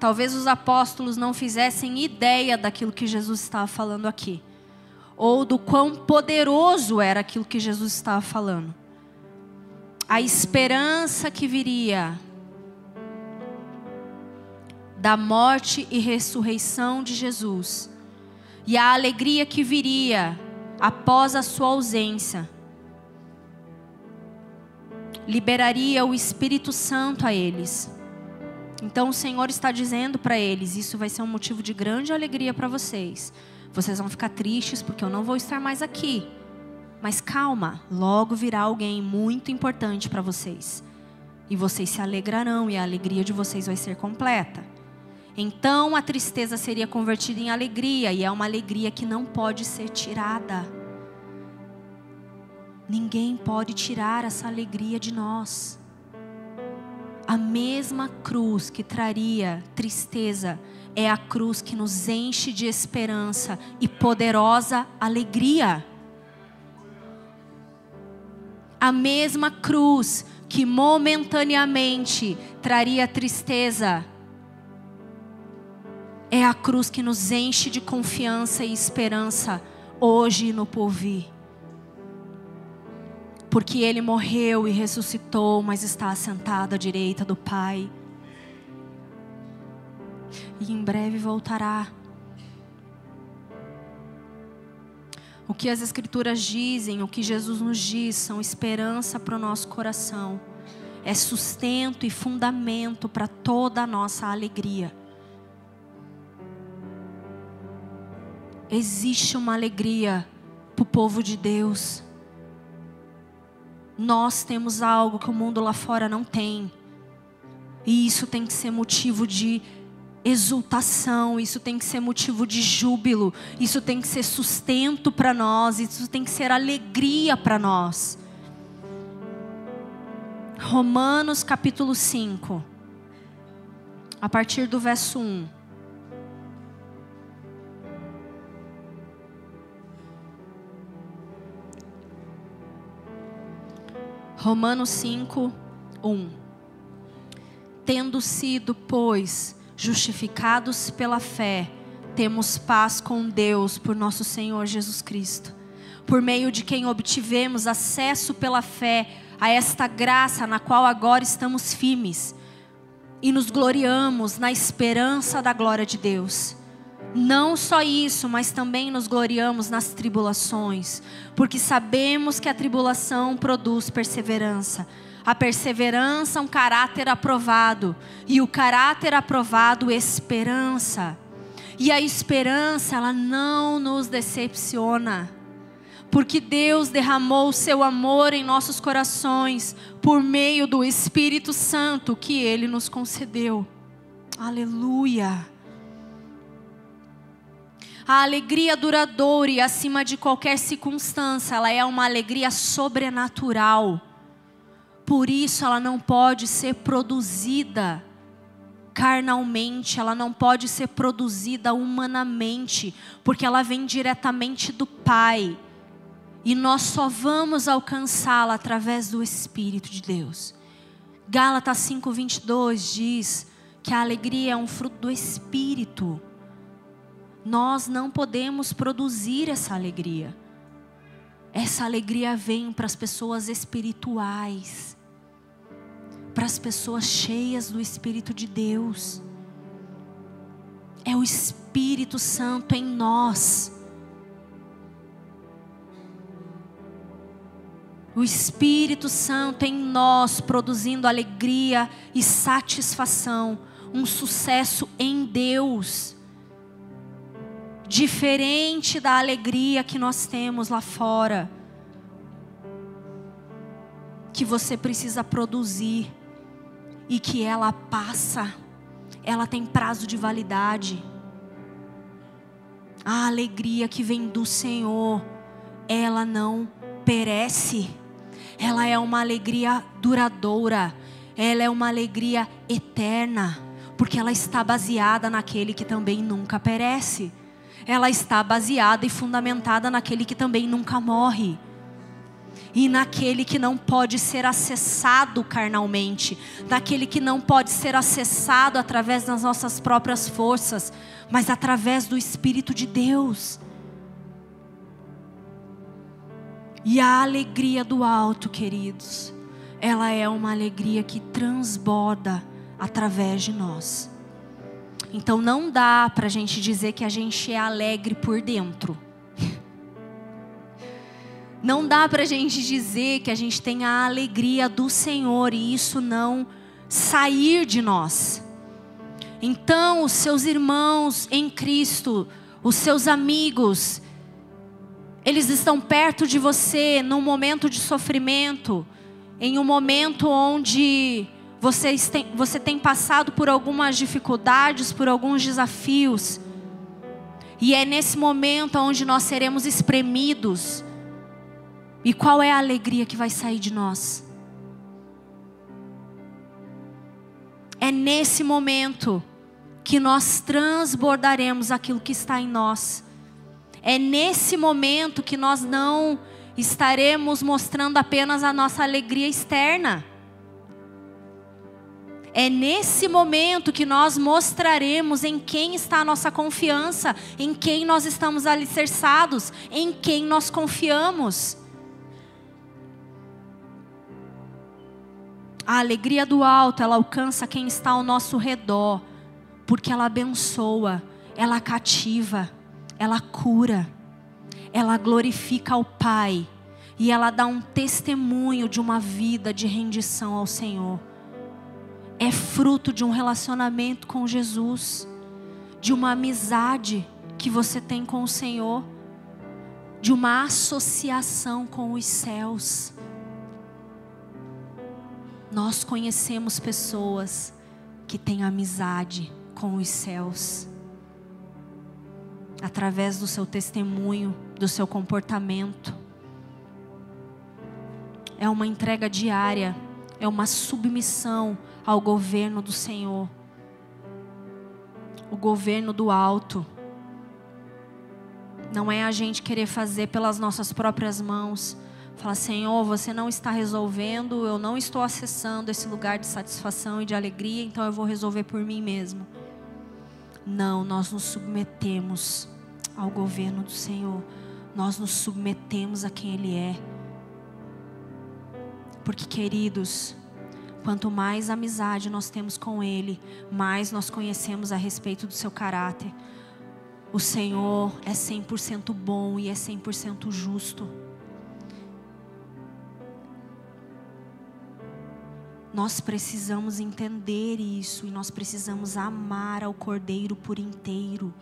Talvez os apóstolos não fizessem ideia daquilo que Jesus estava falando aqui, ou do quão poderoso era aquilo que Jesus estava falando. A esperança que viria da morte e ressurreição de Jesus, e a alegria que viria após a sua ausência, liberaria o Espírito Santo a eles então o Senhor está dizendo para eles: isso vai ser um motivo de grande alegria para vocês. Vocês vão ficar tristes porque eu não vou estar mais aqui. Mas calma, logo virá alguém muito importante para vocês. E vocês se alegrarão e a alegria de vocês vai ser completa. Então a tristeza seria convertida em alegria, e é uma alegria que não pode ser tirada. Ninguém pode tirar essa alegria de nós a mesma cruz que traria tristeza é a cruz que nos enche de esperança e poderosa alegria. A mesma cruz que momentaneamente traria tristeza é a cruz que nos enche de confiança e esperança hoje e no porvir porque ele morreu e ressuscitou, mas está assentado à direita do Pai. E em breve voltará. O que as Escrituras dizem, o que Jesus nos diz, são esperança para o nosso coração, é sustento e fundamento para toda a nossa alegria. Existe uma alegria para o povo de Deus nós temos algo que o mundo lá fora não tem. E isso tem que ser motivo de exultação, isso tem que ser motivo de júbilo, isso tem que ser sustento para nós, isso tem que ser alegria para nós. Romanos capítulo 5, a partir do verso 1. Romanos 5, 1. Tendo sido, pois, justificados pela fé, temos paz com Deus por nosso Senhor Jesus Cristo, por meio de quem obtivemos acesso pela fé a esta graça na qual agora estamos firmes e nos gloriamos na esperança da glória de Deus. Não só isso, mas também nos gloriamos nas tribulações, porque sabemos que a tribulação produz perseverança. A perseverança, um caráter aprovado, e o caráter aprovado, esperança. E a esperança, ela não nos decepciona, porque Deus derramou o seu amor em nossos corações por meio do Espírito Santo que ele nos concedeu. Aleluia. A alegria duradoura e acima de qualquer circunstância, ela é uma alegria sobrenatural. Por isso ela não pode ser produzida carnalmente, ela não pode ser produzida humanamente, porque ela vem diretamente do Pai. E nós só vamos alcançá-la através do Espírito de Deus. Gálatas 5:22 diz que a alegria é um fruto do Espírito nós não podemos produzir essa alegria. Essa alegria vem para as pessoas espirituais, para as pessoas cheias do Espírito de Deus. É o Espírito Santo em nós. O Espírito Santo em nós produzindo alegria e satisfação, um sucesso em Deus diferente da alegria que nós temos lá fora. que você precisa produzir e que ela passa, ela tem prazo de validade. A alegria que vem do Senhor, ela não perece. Ela é uma alegria duradoura. Ela é uma alegria eterna, porque ela está baseada naquele que também nunca perece. Ela está baseada e fundamentada naquele que também nunca morre e naquele que não pode ser acessado carnalmente, naquele que não pode ser acessado através das nossas próprias forças, mas através do Espírito de Deus. E a alegria do alto, queridos, ela é uma alegria que transborda através de nós. Então não dá para a gente dizer que a gente é alegre por dentro. Não dá para a gente dizer que a gente tem a alegria do Senhor e isso não sair de nós. Então, os seus irmãos em Cristo, os seus amigos, eles estão perto de você num momento de sofrimento, em um momento onde você tem, você tem passado por algumas dificuldades, por alguns desafios. E é nesse momento onde nós seremos espremidos e qual é a alegria que vai sair de nós? É nesse momento que nós transbordaremos aquilo que está em nós. É nesse momento que nós não estaremos mostrando apenas a nossa alegria externa. É nesse momento que nós mostraremos em quem está a nossa confiança, em quem nós estamos alicerçados, em quem nós confiamos. A alegria do alto, ela alcança quem está ao nosso redor, porque ela abençoa, ela cativa, ela cura, ela glorifica ao Pai e ela dá um testemunho de uma vida de rendição ao Senhor. É fruto de um relacionamento com Jesus, de uma amizade que você tem com o Senhor, de uma associação com os céus. Nós conhecemos pessoas que têm amizade com os céus, através do seu testemunho, do seu comportamento. É uma entrega diária, é uma submissão ao governo do Senhor, o governo do alto. Não é a gente querer fazer pelas nossas próprias mãos, Fala, Senhor, você não está resolvendo, eu não estou acessando esse lugar de satisfação e de alegria, então eu vou resolver por mim mesmo. Não, nós nos submetemos ao governo do Senhor, nós nos submetemos a quem Ele é. Porque, queridos, quanto mais amizade nós temos com Ele, mais nós conhecemos a respeito do seu caráter. O Senhor é 100% bom e é 100% justo. Nós precisamos entender isso e nós precisamos amar ao Cordeiro por inteiro.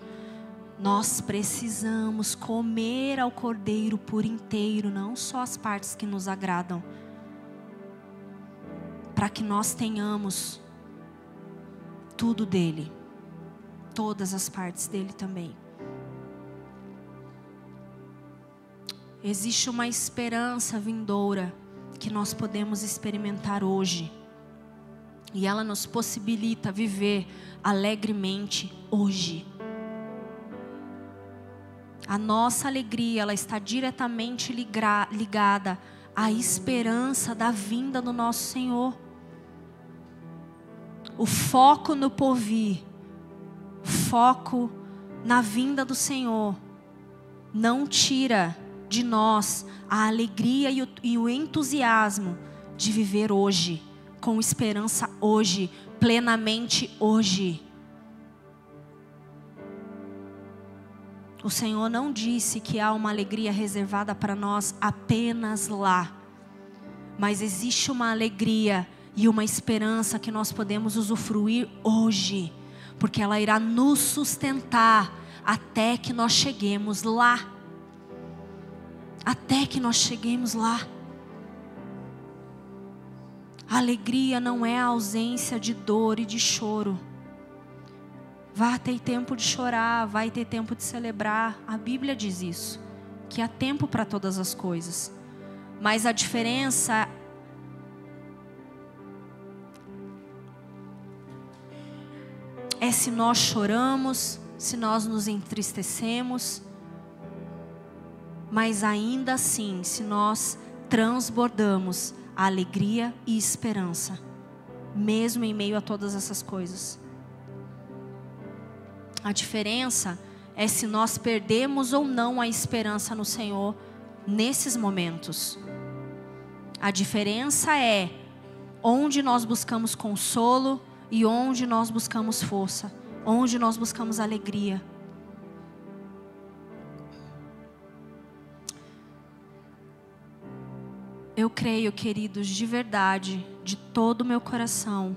Nós precisamos comer ao Cordeiro por inteiro, não só as partes que nos agradam, para que nós tenhamos tudo dele, todas as partes dele também. Existe uma esperança vindoura que nós podemos experimentar hoje. E ela nos possibilita viver alegremente hoje. A nossa alegria, ela está diretamente ligada à esperança da vinda do nosso Senhor. O foco no porvir, foco na vinda do Senhor, não tira de nós a alegria e o, e o entusiasmo de viver hoje com esperança hoje, plenamente hoje. O Senhor não disse que há uma alegria reservada para nós apenas lá, mas existe uma alegria e uma esperança que nós podemos usufruir hoje, porque ela irá nos sustentar até que nós cheguemos lá. Até que nós cheguemos lá. Alegria não é a ausência de dor e de choro. Vai ter tempo de chorar, vai ter tempo de celebrar. A Bíblia diz isso, que há tempo para todas as coisas. Mas a diferença é se nós choramos, se nós nos entristecemos, mas ainda assim, se nós transbordamos a alegria e esperança, mesmo em meio a todas essas coisas. A diferença é se nós perdemos ou não a esperança no Senhor nesses momentos. A diferença é onde nós buscamos consolo e onde nós buscamos força, onde nós buscamos alegria. Eu creio, queridos, de verdade, de todo o meu coração,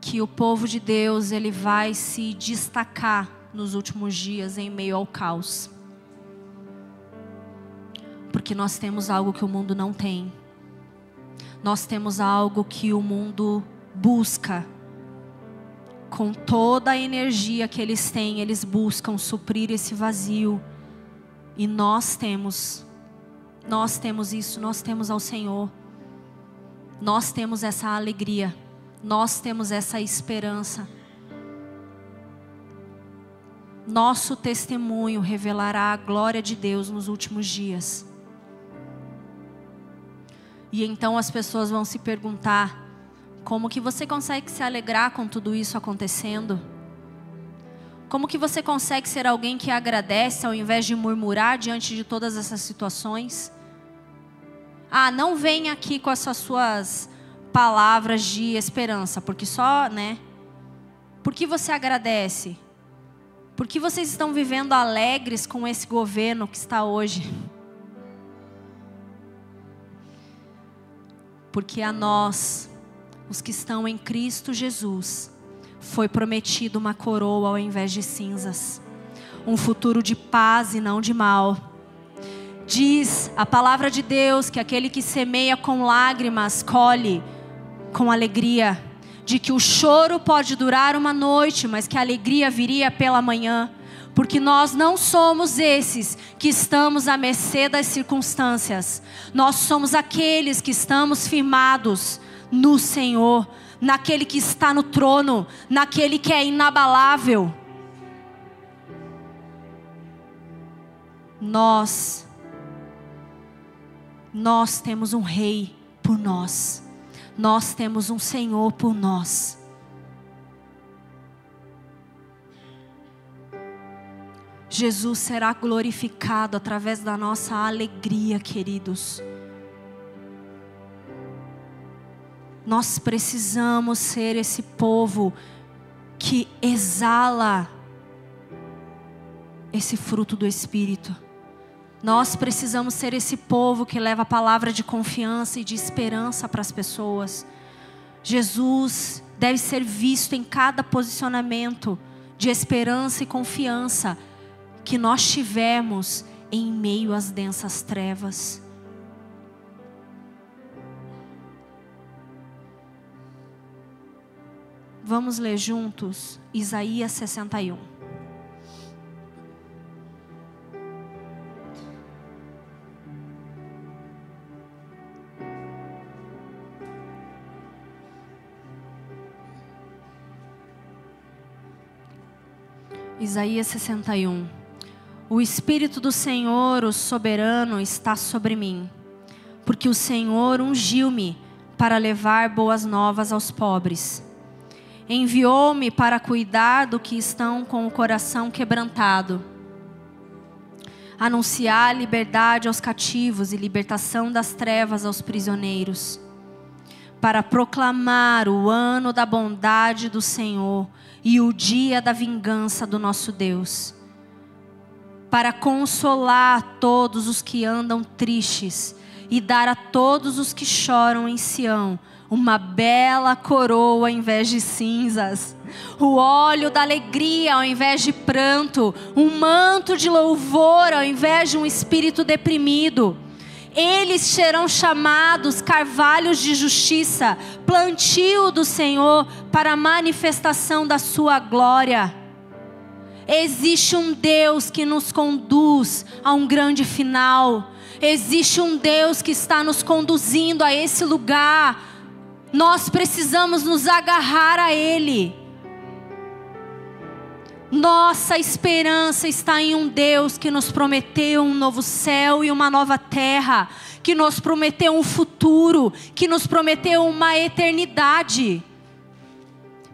que o povo de Deus ele vai se destacar nos últimos dias em meio ao caos. Porque nós temos algo que o mundo não tem. Nós temos algo que o mundo busca. Com toda a energia que eles têm, eles buscam suprir esse vazio. E nós temos, nós temos isso, nós temos ao Senhor. Nós temos essa alegria, nós temos essa esperança. Nosso testemunho revelará a glória de Deus nos últimos dias. E então as pessoas vão se perguntar: como que você consegue se alegrar com tudo isso acontecendo? Como que você consegue ser alguém que agradece ao invés de murmurar diante de todas essas situações? Ah, não venha aqui com essas suas palavras de esperança, porque só, né? Por que você agradece? Por que vocês estão vivendo alegres com esse governo que está hoje? Porque a nós os que estão em Cristo Jesus, foi prometido uma coroa ao invés de cinzas, um futuro de paz e não de mal. Diz a palavra de Deus que aquele que semeia com lágrimas colhe com alegria, de que o choro pode durar uma noite, mas que a alegria viria pela manhã porque nós não somos esses que estamos à mercê das circunstâncias, nós somos aqueles que estamos firmados no Senhor, naquele que está no trono, naquele que é inabalável. Nós, nós temos um Rei por nós, nós temos um Senhor por nós. Jesus será glorificado através da nossa alegria, queridos. Nós precisamos ser esse povo que exala esse fruto do Espírito. Nós precisamos ser esse povo que leva a palavra de confiança e de esperança para as pessoas. Jesus deve ser visto em cada posicionamento de esperança e confiança que nós tivemos em meio às densas trevas. Vamos ler juntos Isaías 61. Isaías 61. O Espírito do Senhor, o soberano, está sobre mim, porque o Senhor ungiu-me para levar boas novas aos pobres enviou-me para cuidar do que estão com o coração quebrantado, anunciar liberdade aos cativos e libertação das trevas aos prisioneiros, para proclamar o ano da bondade do Senhor e o dia da vingança do nosso Deus, para consolar todos os que andam tristes e dar a todos os que choram em Sião uma bela coroa ao invés de cinzas, o óleo da alegria ao invés de pranto, um manto de louvor ao invés de um espírito deprimido. eles serão chamados carvalhos de justiça, plantio do Senhor para a manifestação da sua glória. Existe um Deus que nos conduz a um grande final. Existe um Deus que está nos conduzindo a esse lugar. Nós precisamos nos agarrar a Ele. Nossa esperança está em um Deus que nos prometeu um novo céu e uma nova terra, que nos prometeu um futuro, que nos prometeu uma eternidade.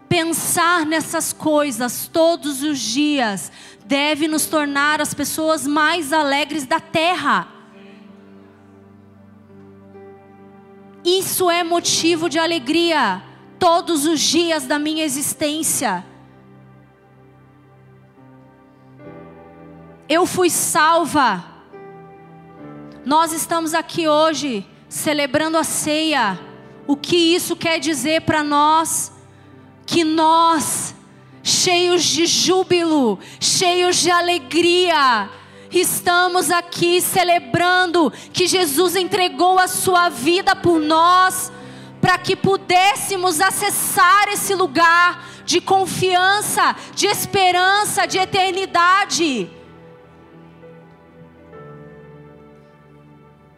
Pensar nessas coisas todos os dias deve nos tornar as pessoas mais alegres da terra. Isso é motivo de alegria todos os dias da minha existência. Eu fui salva. Nós estamos aqui hoje celebrando a ceia. O que isso quer dizer para nós? Que nós, cheios de júbilo, cheios de alegria, estamos aqui celebrando que Jesus entregou a sua vida por nós, para que pudéssemos acessar esse lugar de confiança, de esperança, de eternidade.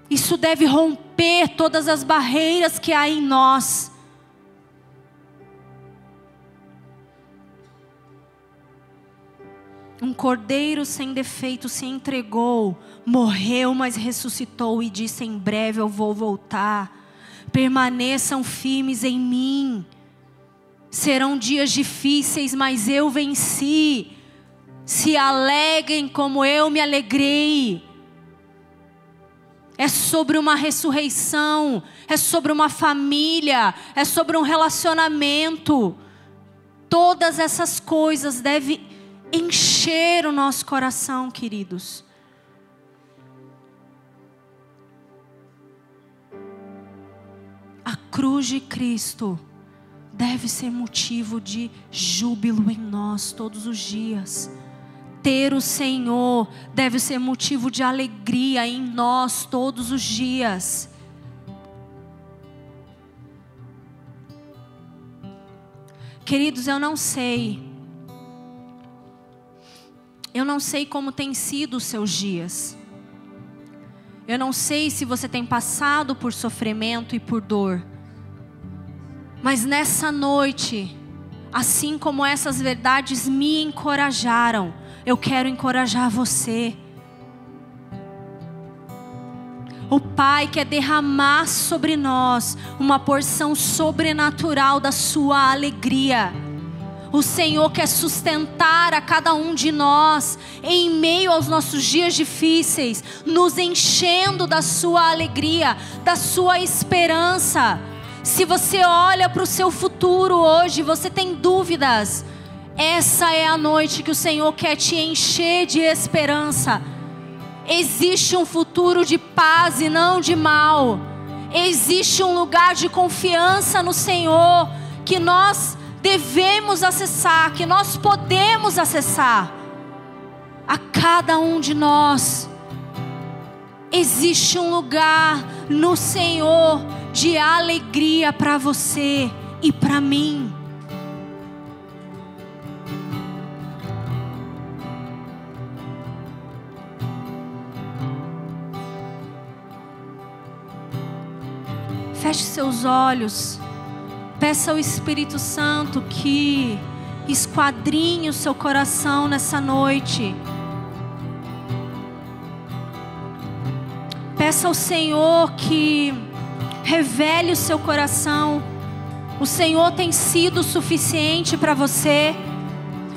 Isso deve romper todas as barreiras que há em nós. Um cordeiro sem defeito se entregou, morreu, mas ressuscitou e disse: Em breve eu vou voltar. Permaneçam firmes em mim. Serão dias difíceis, mas eu venci. Se alegrem como eu me alegrei é sobre uma ressurreição, é sobre uma família, é sobre um relacionamento. Todas essas coisas devem encher o nosso coração, queridos. A cruz de Cristo deve ser motivo de júbilo em nós todos os dias ter o Senhor deve ser motivo de alegria em nós todos os dias. Queridos, eu não sei. Eu não sei como tem sido os seus dias. Eu não sei se você tem passado por sofrimento e por dor. Mas nessa noite, assim como essas verdades me encorajaram, eu quero encorajar você. O Pai quer derramar sobre nós uma porção sobrenatural da Sua alegria. O Senhor quer sustentar a cada um de nós em meio aos nossos dias difíceis, nos enchendo da Sua alegria, da Sua esperança. Se você olha para o seu futuro hoje, você tem dúvidas, essa é a noite que o Senhor quer te encher de esperança. Existe um futuro de paz e não de mal. Existe um lugar de confiança no Senhor que nós devemos acessar, que nós podemos acessar. A cada um de nós existe um lugar no Senhor de alegria para você e para mim. Feche seus olhos. Peça ao Espírito Santo que esquadrinhe o seu coração nessa noite. Peça ao Senhor que revele o seu coração. O Senhor tem sido suficiente para você.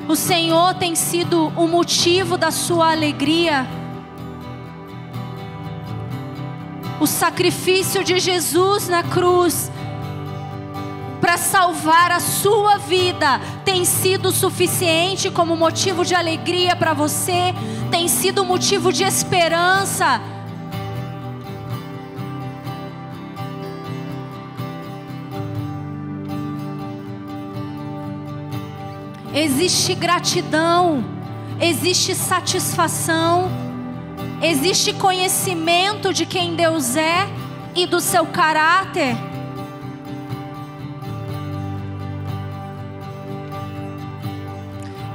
O Senhor tem sido o motivo da sua alegria. o sacrifício de Jesus na cruz para salvar a sua vida tem sido suficiente como motivo de alegria para você, tem sido motivo de esperança. Existe gratidão, existe satisfação Existe conhecimento de quem Deus é e do seu caráter?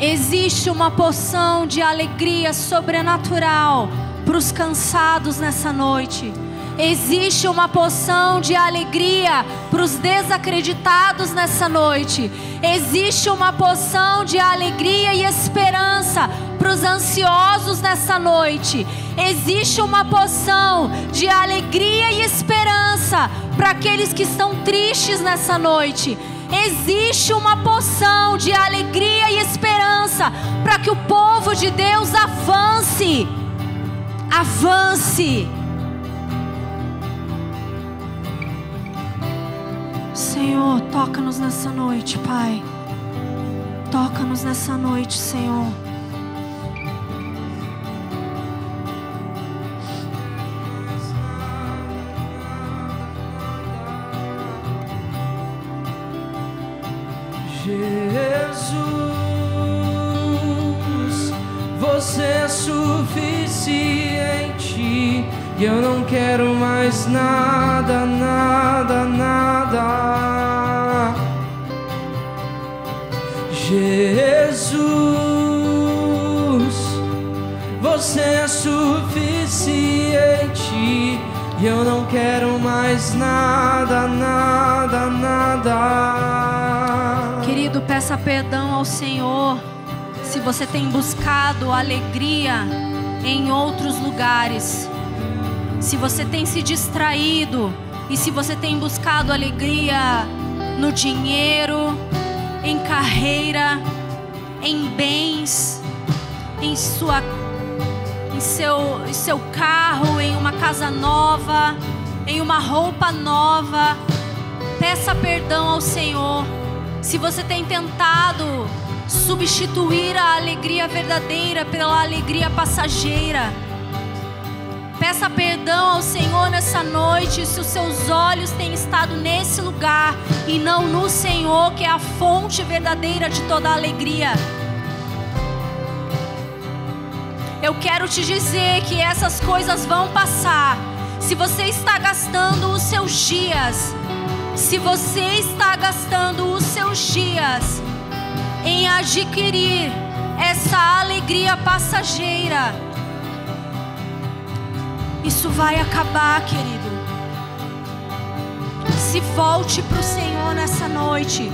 Existe uma poção de alegria sobrenatural para os cansados nessa noite. Existe uma poção de alegria para os desacreditados nessa noite. Existe uma poção de alegria e esperança para os ansiosos nessa noite. Existe uma poção de alegria e esperança para aqueles que estão tristes nessa noite. Existe uma poção de alegria e esperança para que o povo de Deus avance. Avance. Senhor, toca-nos nessa noite, Pai. Toca-nos nessa noite, Senhor. É suficiente. E eu não quero mais nada, nada, nada. Jesus, você é suficiente. E eu não quero mais nada, nada, nada. Querido, peça perdão ao Senhor se você tem buscado alegria em outros lugares. Se você tem se distraído e se você tem buscado alegria no dinheiro, em carreira, em bens, em sua em seu, em seu carro, em uma casa nova, em uma roupa nova. Peça perdão ao Senhor. Se você tem tentado substituir a alegria verdadeira pela alegria passageira, peça perdão ao Senhor nessa noite. Se os seus olhos têm estado nesse lugar e não no Senhor, que é a fonte verdadeira de toda a alegria. Eu quero te dizer que essas coisas vão passar. Se você está gastando os seus dias, se você está gastando os seus dias em adquirir essa alegria passageira, isso vai acabar, querido. Se volte para o Senhor nessa noite.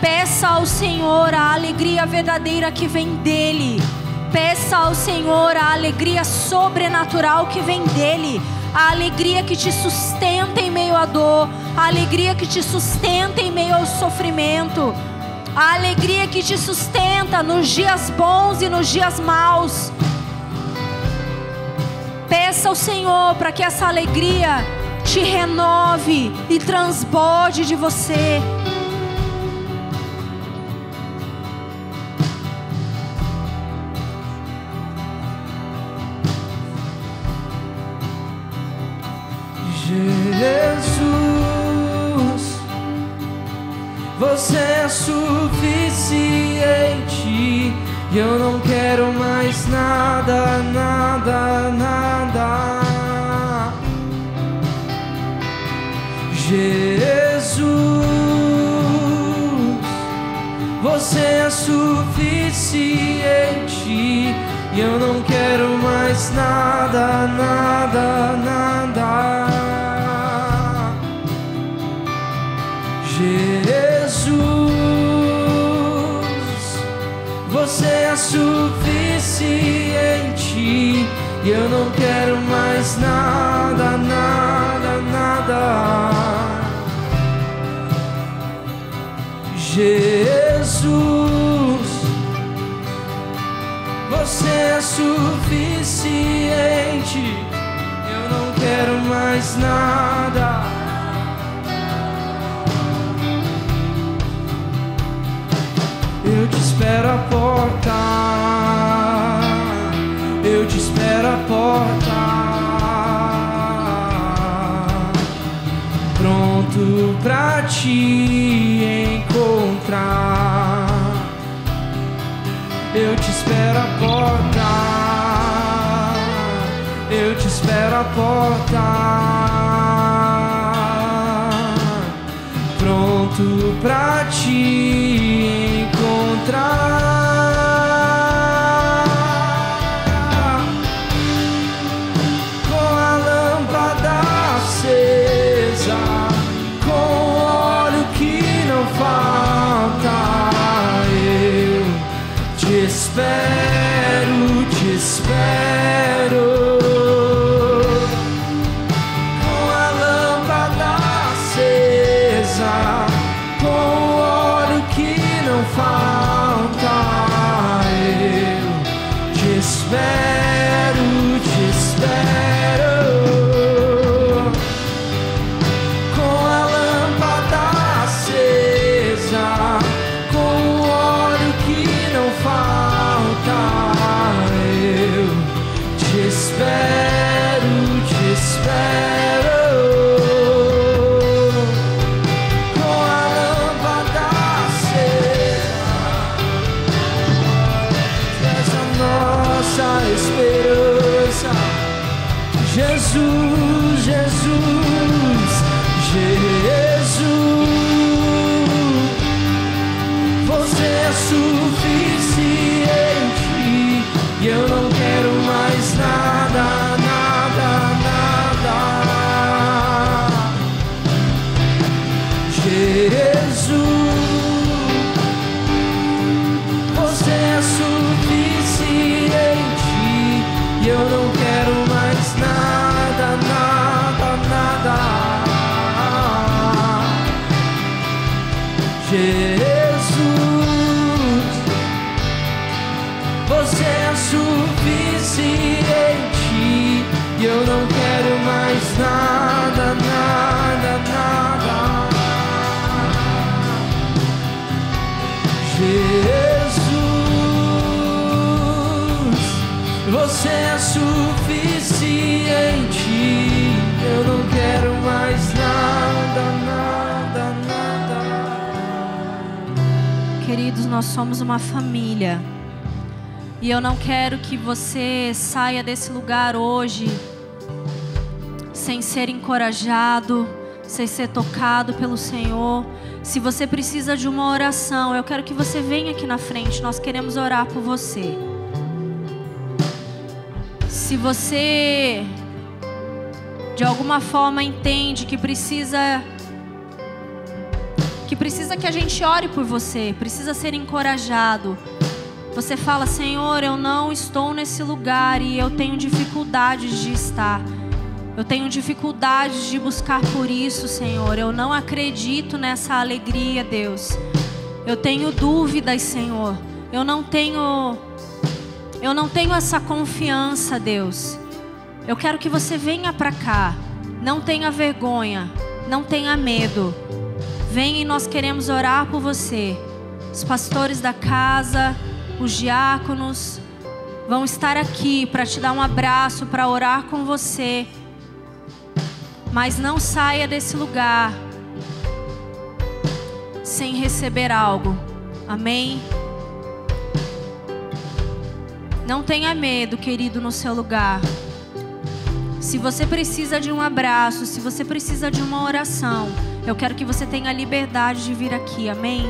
Peça ao Senhor a alegria verdadeira que vem dEle. Peça ao Senhor a alegria sobrenatural que vem dEle. A alegria que te sustenta em meio à dor. A alegria que te sustenta em meio ao sofrimento. A alegria que te sustenta nos dias bons e nos dias maus. Peça ao Senhor para que essa alegria te renove e transborde de você. Jesus, você suficiente. E eu não quero mais nada, nada, nada. Jesus, você é suficiente. E eu não quero mais nada, nada, nada. E eu não quero mais nada, nada, nada. Jesus, você é suficiente. Eu não quero mais nada. Eu te espero à porta eu te espero à porta, pronto pra te encontrar. Eu te espero à porta, eu te espero à porta. E eu não quero mais nada, nada, nada. Jesus, você é suficiente. Eu não quero mais nada, nada, nada. Queridos, nós somos uma família. E eu não quero que você saia desse lugar hoje sem ser encorajado, sem ser tocado pelo Senhor. Se você precisa de uma oração, eu quero que você venha aqui na frente. Nós queremos orar por você. Se você de alguma forma entende que precisa que precisa que a gente ore por você, precisa ser encorajado. Você fala, Senhor, eu não estou nesse lugar e eu tenho dificuldades de estar. Eu tenho dificuldades de buscar por isso, Senhor. Eu não acredito nessa alegria, Deus. Eu tenho dúvidas, Senhor. Eu não tenho eu não tenho essa confiança, Deus. Eu quero que você venha para cá. Não tenha vergonha, não tenha medo. Venha e nós queremos orar por você. Os pastores da casa, os diáconos vão estar aqui para te dar um abraço, para orar com você. Mas não saia desse lugar sem receber algo. Amém? Não tenha medo, querido, no seu lugar. Se você precisa de um abraço, se você precisa de uma oração, eu quero que você tenha liberdade de vir aqui. Amém?